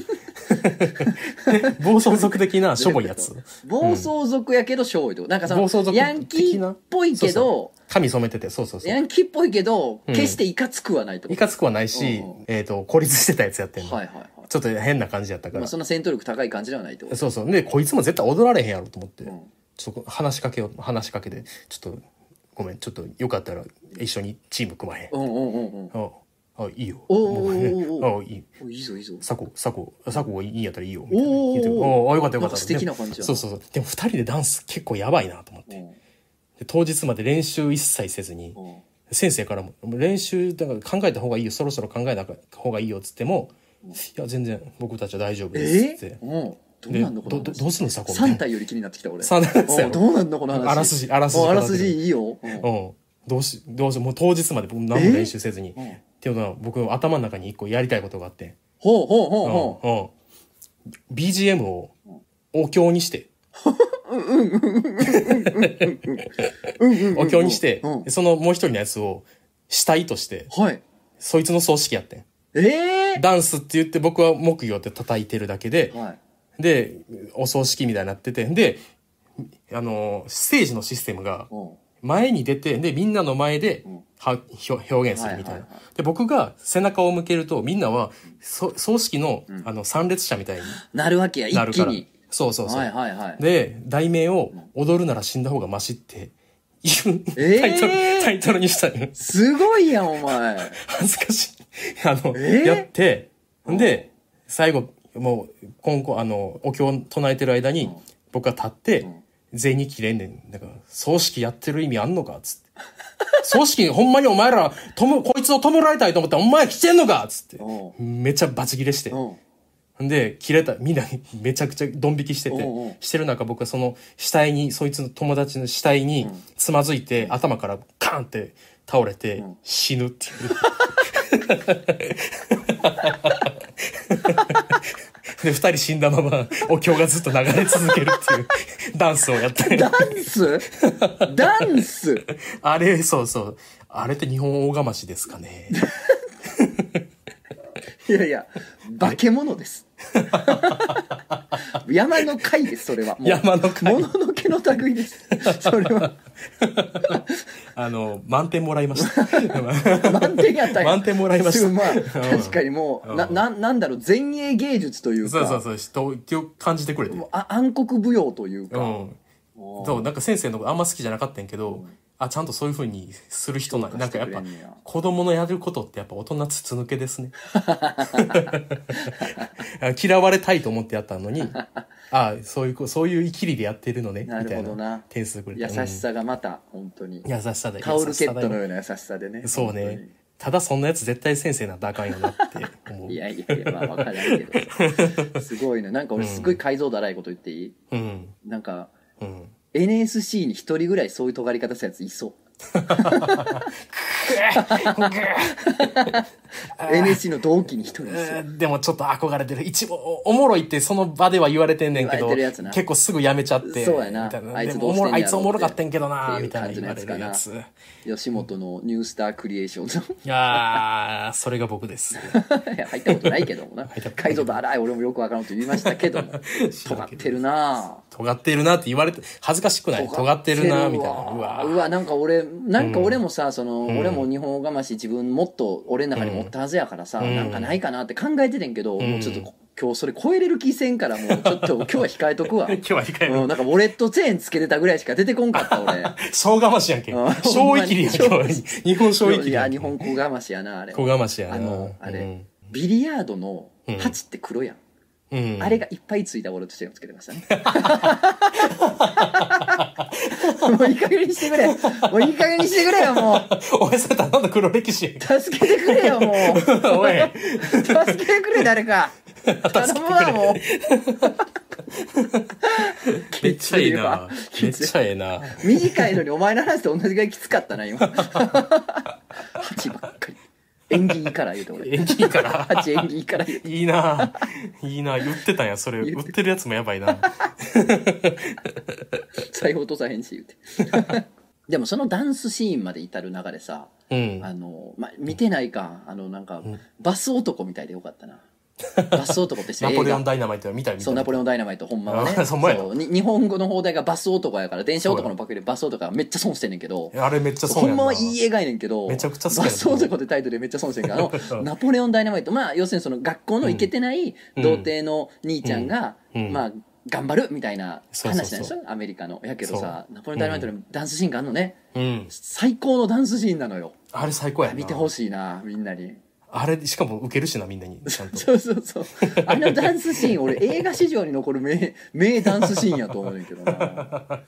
暴走族的なしょぼいやつ。暴走族やけどしょういとなんかその暴走族ヤンキーっぽいけど髪染めてて、そうそうそう。ヤンキーっぽいけどうん決していかつくはないといかつくはないしうんうん、えっ、と、孤立してたやつやってんの。はいはいはいちょっと変な感じやったから。まあそんな戦闘力高い感じではないってことそうそう。で、こいつも絶対踊られへんやろと思って、んちょっと話しかけよう、話しかけて、ちょっと、ごめん、ちょっとよかったら一緒にチーム組まへん。うんうんうんうんあ、あ、いいよ。おーおあ、いい。おいいぞいいぞ。サコ、サコ、サコがいいんやったらいいよ。おおー。よかったよかった。素敵な感じそうそうそう。でも二人でダンス結構やばいなと思って。当日まで練習一切せずに、うん。先生からも「練習だから考えた方がいいよそろそろ考えた方がいいよ」っつっても「いや全然僕たちは大丈夫です」って。どうでなんのこのどどうするのさこみたいな。3体より気になってきた俺。三体どうなんのこの話？あらすじあらすじおあらすじいいよ。うん。うん。どうしどうしもう当日まで僕何も練習せずに、うんっていうのは僕頭の中に一個やりたいことがあって、ほうほうほうほう。うんうん、BGM をお経にして。お経にして、うん。そのもう一人のやつを死体としてはい。そいつの葬式やってん。ええダンスって言って僕は木魚って叩いてるだけで、はい。で、お葬式みたいになってて、で、あの、ステージのシステムがうん。前に出て、で、みんなの前でん。はひょ表現するみたいな。で、僕が背中を向けると、みんなは、そ葬式の、あの、参列者みたいになるわけやなるから。一気にそうそうそう。はいはいはいで、題名を、踊るなら死んだ方がマシって、いう、えータイトル、タイトルにしたのよ。すごいやんお前恥ずかしい。あの、えーやって、で、最後、もう、今後、あの、お経を唱えてる間に、僕が立って、全に切れんねん。だから、葬式やってる意味あんのかつって。葬式ほんまにお前ら、とも、こいつを弔いたいと思ってお前来てんのか？つって。お。めっちゃバチ切れして。で、切れた、みんなめちゃくちゃドン引きしててしてる中僕はその死体に、そいつの友達の死体につまずいて、頭からカーンって倒れて、死ぬっていう。で、二人死んだまま、お経がずっと流れ続けるっていうダンスをやって。ダンス？ダンス？あれ、そうそう。あれって日本大釜しですかね。いやいや、化け物です。山の貝です、それは。山の貝もののけの類です。それは。あの、満点もらいました。満点やったんや。満点もらいました。まあ、確かにもう、な、ななんだろう、前衛芸術というか、そうそうそう、人を感じてくれて。あ暗黒舞踊というか、うん。そう、なんか先生のあんま好きじゃなかったんやけど、あ、ちゃんとそういう風にする人なんなんかやっぱ子供のやることってやっぱ大人筒抜けですね。嫌われたいと思ってやったのに、あそういうこ、そういう生きりでやってるのね、みなるたいほどなな点数くれて。優しさがまた、本当にうん。優しさだよタオルケットのよような優しさでね。そうね。ただそんなやつ絶対先生なんてあかんよなって思う。いやいやいや、まあわからないけど。すごいね。なんか俺すごい解像度荒いこと言っていい、うん。なんか、うん。NSC に一人ぐらいそういう尖り方したやついそう。NSC の同期に一人いそう。えーでもちょっと憧れてる。一応、おもろいってその場では言われてんねんけど結構すぐやめちゃって。そうやなあいつあいつおもろかったんけどなみたいな感じ言われるやつ。い吉本のニュースタークリエーションの。やー、それが僕です。いや入ったことないけどもな 解像度荒い俺もよくわからんと言いましたけども尖ってるな尖ってるなって言われて、恥ずかしくない尖ってるなみたいな。うわうわなんか俺なんか俺もさ、その俺も日本語がまし自分もっと俺の中に持ったはずやからさ、んなんかないかなって考えててんけど、もうちょっと今日それ超えれる気せんから もうちょっと今日は控えとくわ 今日は控える。うん、なんかウォレットチェーンつけてたぐらいしか出てこんかった俺 小がましやんけ。うん小生きりやん。日本小生きりいや。日本語がましやなあれ小がましやな。あのあれ、うんビリヤードの鉢って黒やん、うん。あれがいっぱいついたウォレットチェーンをつけてましたね もういい加減にしてくれ。もういい加減にしてくれよもう。お前それ頼んだ黒歴史。助けてくれよもう。おい。助けてくれ誰か。頼むわもう。めっちゃいいな。きめっちゃええな。短いのにお前の話と同じぐらいきつかったな今。鉢ばっかり縁起いいから言うて俺演技いいから。鉢縁起いいから言うていいな。いいな。言ってたんや、それ。言売ってるやつもやばいな。財布落とさへんし言うて でもそのダンスシーンまで至る流れさうん。あの、ま、見てないかあのなんか、バス男みたいでよかったなバス男ってナポレオンダイナマイト見たそうナポレオンダイナマイトほんまはね。あそんまやな。そう。に日本語の放題がバス男やから電車男のパクリでバス男がめっちゃ損してんねんけど。あれめっちゃそうやんんまはいい映画やねんけどめちゃくちゃ好きバス男ってタイトルでめっちゃ損してんけど あのナポレオンダイナマイト。まあ要するにその学校の行けてない童貞の兄ちゃんが、うん。うん。まあ頑張るみたいな話なんでしょ？アメリカのやけどさナポレオンダイナマイトのダンスシーンがあるのね、うん。最高のダンスシーンなのよ。あれ最高や。見てほしいなみんなにあれ、しかも受けるしな、みんなに。ちゃんと。そうそうそう。あのダンスシーン俺映画史上に残る名 名ダンスシーンやと思うねんけどな。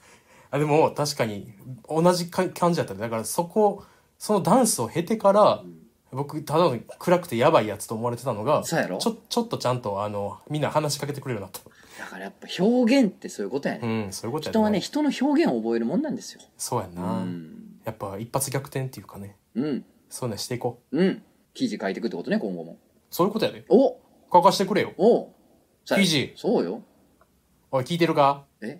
あでも、確かに、同じか感じやったね。だからそこ、そのダンスを経てから、僕、ただの暗くてやばいやつと思われてたのが、そうやろ？ちょ、ちょっとちゃんと、あの、みんな話しかけてくれるようになった。だからやっぱ表現ってそういうことやね、うん、そういうことや人はね、人の表現を覚えるもんなんですよ。そうやんな、うん。やっぱ一発逆転っていうかね、うん。そういうのしていこう。うん記事書いてくってことね今後も。そういうことやで。お！書かしてくれよ。お！さ記事。そうよ。おい、聞いてるか？え？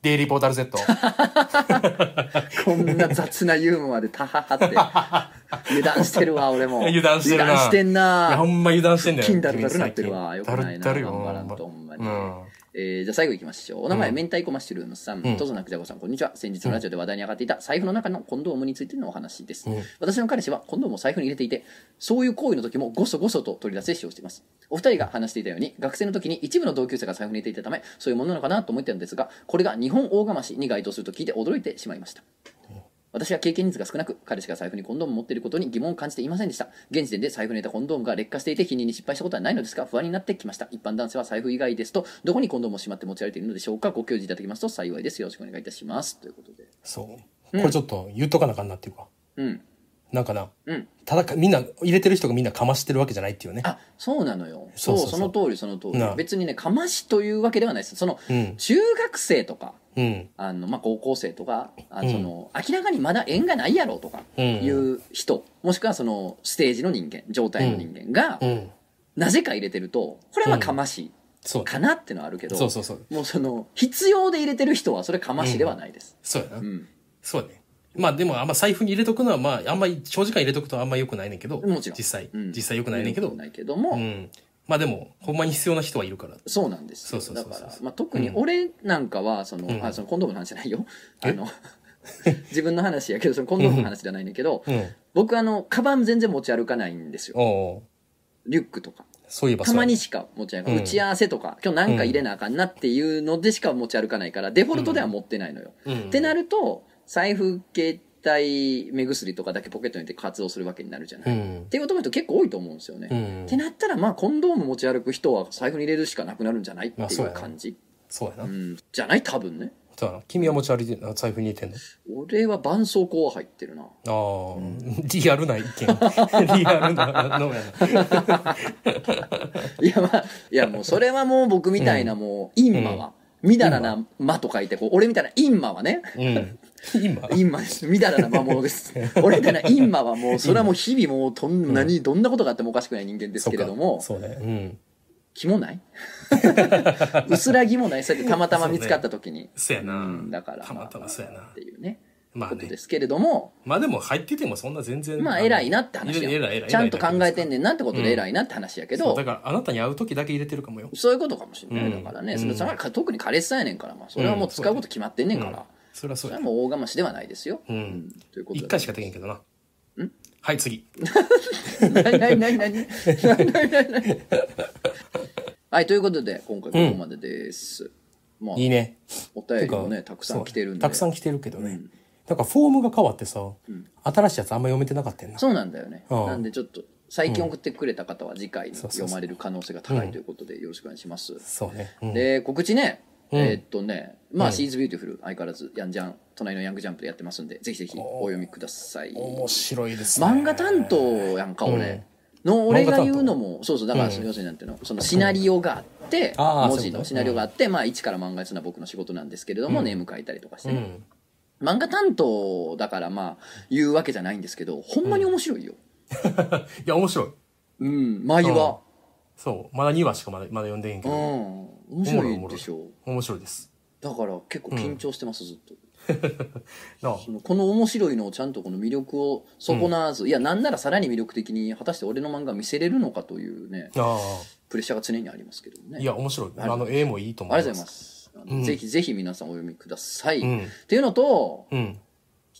デイリーポータル Z。こんな雑なユーモアでタハハって。油断してるわ俺も。油断してるな。油断してんいや、ほなんま油断してんだよ。金だるだるなってるわ。君よくないな。だるだるよ。頑張らんとほんまに。うん。えーじゃあ最後いきましょう。お名前、うん。明太子マッシュルームさん、うん。とぞなくじゃこさんこんにちは。先日のラジオで話題に上がっていた財布の中のコンドームについてのお話です、うん。私の彼氏はコンドームを財布に入れていてそういう行為の時もごそごそと取り出して使用しています。お二人が話していたように学生の時に一部の同級生が財布に入れていたためそういうものなのかなと思ってたんですがこれが日本大釜市に該当すると聞いて驚いてしまいました私は経験率が少なく彼氏が財布にコンドームを持っていることに疑問を感じていませんでした。現時点で財布に入れたコンドームが劣化していて否認に失敗したことはないのですが不安になってきました。一般男性は財布以外ですとどこにコンドームをしまって持ち歩いているのでしょうか？ご教示いただけますと幸いです。よろしくお願いいたします。ということで。そう。これちょっと言っとかなあかんなっていうか。うんなんかな、うんただか、みんな、入れてる人がみんなかましてるわけじゃないっていうね。あそうなのよそそうその通りその通り別にねかましというわけではないですその、うん中学生とかうん。あの、まあ、高校生とかあうんその、明らかにまだ縁がないやろとかうんいう人、もしくはそのステージの人間状態の人間が、うん。なぜか入れてるとこれはかましそう。かなってのはあるけど、そうそうそう。もうその必要で入れてる人はそれかましではないです、そうやな。うんそうね。まあでも、あんま財布に入れとくのは、まあ、あんまり長時間入れとくとあんま良くないねんけど、もちろん。実際、うん。実際良くないねんけど、ないけども、うん。まあでも、ほんまに必要な人はいるから。そうなんですよ。そうそうそうそう。だから、まあ、特に俺なんかはその、うん。あそのコンドームの話じゃないよ。あえの 自分の話やけどそのコンドームの話じゃないねんけど、うん。僕あのカバン全然持ち歩かないんですよ。おうリュックとか。そういえばたまにそしか持ち歩かうん。ない、打ち合わせとか今日なんか入れなあかんなっていうのでしか持ち歩かないからデフォルトでは持ってないのよ、う。うん。ってなると財布携帯目薬とかだけポケットに入れて活動するわけになるじゃない、っうん。ていう男の人結構多いと思うんですよね、うん。って。なったらまあコンドーム持ち歩く人は財布に入れるしかなくなるんじゃないっていう感じ、そうやな。うん、じゃない？多分ね。君は持ち歩いてんの？財布に入れてんの？俺は絆創膏は入ってるな。ああ、リアルな意見。リアルなのやな。いやまあいやもうそれはもう僕みたいなもう陰魔は、みだらな魔と書いてこう俺みたいな陰魔はね。うん。今？陰魔です。みだらな魔物です。俺みたいな陰魔はもうそれはもう日々もうとんなにどんなことがあってもおかしくない人間ですけれども。そうね。うん。気もない？薄らぎもない。そうやってたまたま見つかった時に。そうやな。うんだから。たまたまそうやな。っていうね。まあね。ことで。すけれども。まあでも入っててもそんな全然。まあ偉いなって話偉い偉い偉いよちゃんと考えてんねねんなってことで偉いなって話やけど。そうだからあなたに会う時だけ入れてるかもよ。そういうことかもしれない、うんだからね、うん。その特に彼氏さんやねんから、まあ、それはもう使うこと決まってんねんから、それはそそうれは。もう大釜しではないですよ。ううん。ということ。一回しかできんけどな。はい、次。はい、ということで、今回ここまでです。まあ、いいね。お便りもね、たくさん来てるんで。たくさん来てるけどね。なんかフォームが変わってさ、新しいやつあんま読めてなかったん。そうなんだよね。うんなんでちょっと、最近送ってくれた方は次回にそう読まれる可能性が高いということで、よろしくお願いします。そうね。うんで、告知ね、うん。えーっとねまあ、うん。 She's Beautiful 相変わらずヤンジャン隣のヤングジャンプでやってますんでぜひぜひお読みください。面白いですね。漫画担当やんか俺、の俺が言うのもそうそうだから、うん。要するになんていうのそのシナリオがあって、文字のシナリオがあって、まあ一から漫画やつのは僕の仕事なんですけれども、うん。ネーム書いたりとかして。漫画担当だからまあ言うわけじゃないんですけどほんまに面白いよ。いや、面白い。うん眉はそう。まだ2話しかまだまだ読んでへんけうん、ど。面白いでしょ面白いです。だから結構緊張してます、ずっと この面白いのをちゃんとこの魅力を損なわず、いやなんならさらに魅力的に果たして俺の漫画見せれるのかというねあプレッシャーが常にありますけどもねあ。いや、面白い。あの、絵もいいと思います。ありがとうございます、あのうんぜひぜひ皆さんお読みください、っうん。ていうのとうん。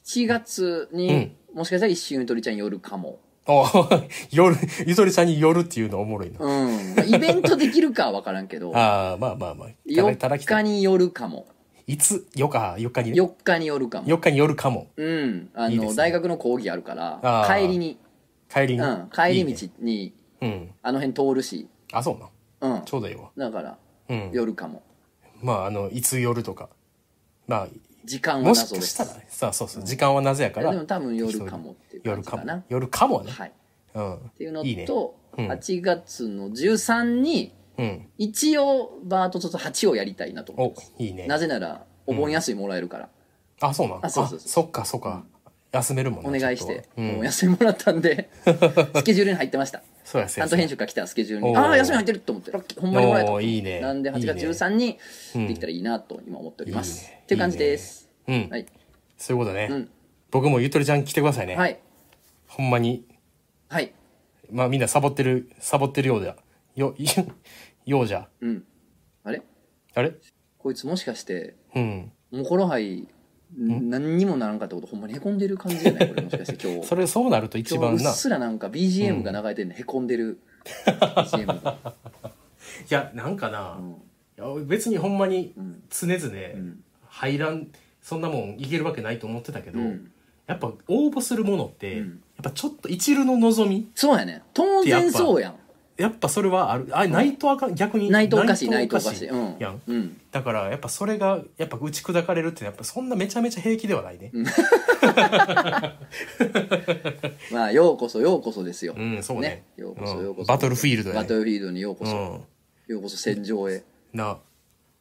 7月に、もしかしたら一瞬ゆとりちゃん寄るかも 夜、ゆとりちゃんに夜っていうのおもろいな。うんまあイベントできるかは分からんけど ああ、まあまあまあ。ただただ4来た日に寄るかもいつ、よか、4日にね？4日に寄るかも4日に夜かも。うんあのいいね大学の講義あるから帰りに、帰りに？うん、帰りいいね道にうん。あの辺通るし、あ、そうな。うん、ちょうどいいわ。だからうん。寄るかもまあ、あの、いつ夜とか。まあ、時間はもし謎ですかしたら、さあ、そうそう、時間はなぜやから。でも多分夜かもっていう感夜かもじかな。夜かもね。はいうん。っていうのいいね。とうん8月の13にうん。一応バートと8をやりたいなと思いおます、いいね。なぜならお盆休みもらえるから、あ、そうなん？あそうそうそうそっか、そっか。休めるもんおね願いして、ちょっとはうん休みもらったんで スケジュールに入ってましたそうや、担当編集から来たスケジュールに。ああ休み入ってると思って。ラッキーほんまにもらえた。いいね。なんで8月いいね。13にうん。できたらいいなと今思っております、っていう感じです。うん。はい、そういうことね。うん。僕もゆとりちゃん来てくださいね。はい。ほんまに。はい。まあみんなサボってる、サボってるようだ。よ、い ようじゃ。うん。あれ？あれ？こいつもしかしてうん。もうこの杯何にもならんかったことほんまにへこんでる感じじゃないこれもしかして今日。それ、そうなると一今日うっ番な。いすらなんか BGM が流れてるのへこんでる。BGM が、や、なんかな。う。ん。いや別にほんまにうん。常々ん。入らん、そんなもんいけるわけないと思ってたけど、うん。やっぱ応募するものって、うん。やっぱちょっと一縷の望みそうやね当然そうやんやっぱそれはある。あないとあかん逆にないとおかしいない。いとおかしい。うん。やん。うん。だからやっぱそれがやっぱ打ち砕かれるってやっぱそんなめちゃめちゃ平気ではないね。まあようこそようこそですよ、うんそうね。ようこそうんようこそ、バトルフィールドやね。バトルフィールドにようこそ、うん。ようこそ戦場へ。な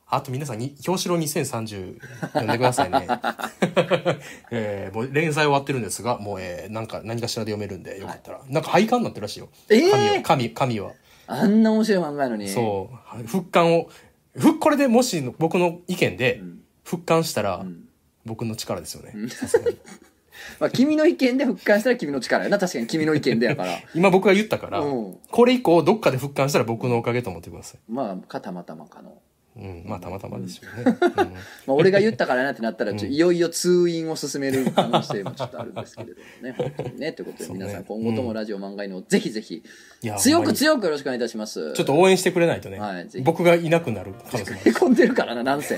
あと皆さんに表紙の2030読んでくださいね、えーもう連載終わってるんですがもう、えーなんか何かしらで読めるんでよかったら、なんか廃刊になってるらしいよ。えー！紙は紙紙は。あんな面白い漫画やのに。そう。復刊をふこれでもし僕の意見でん。復刊したら、ん。僕の力ですよね。まあ、君の意見で復刊したら君の力やな。確かに君の意見でやから。今僕が言ったから、うん。これ以降どっかで復刊したら僕のおかげと思ってください。まあかたまたまかの、うん。まあたまたまでしょうね、うん。まあ、俺が言ったからなってなったらちょいよいよ通院を進める可能性もちょっとあるんですけれどもね。本当にねということで皆さん今後ともラジオ漫画犬をぜひぜひ強く強くよろしくお願いいたします。ちょっと応援してくれないとね、はいぜひ。僕がいなくなる可能性もある。へこんでるからななんせ。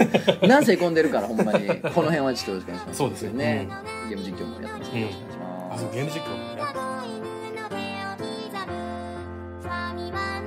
なんせへこんでるからほんまに。この辺はちょっとよろしくお願いします。そうですよ。ね、ゲーム実況もやってますよろしくお願いします、あそうゲーム実況もやっの手を刻むファミマ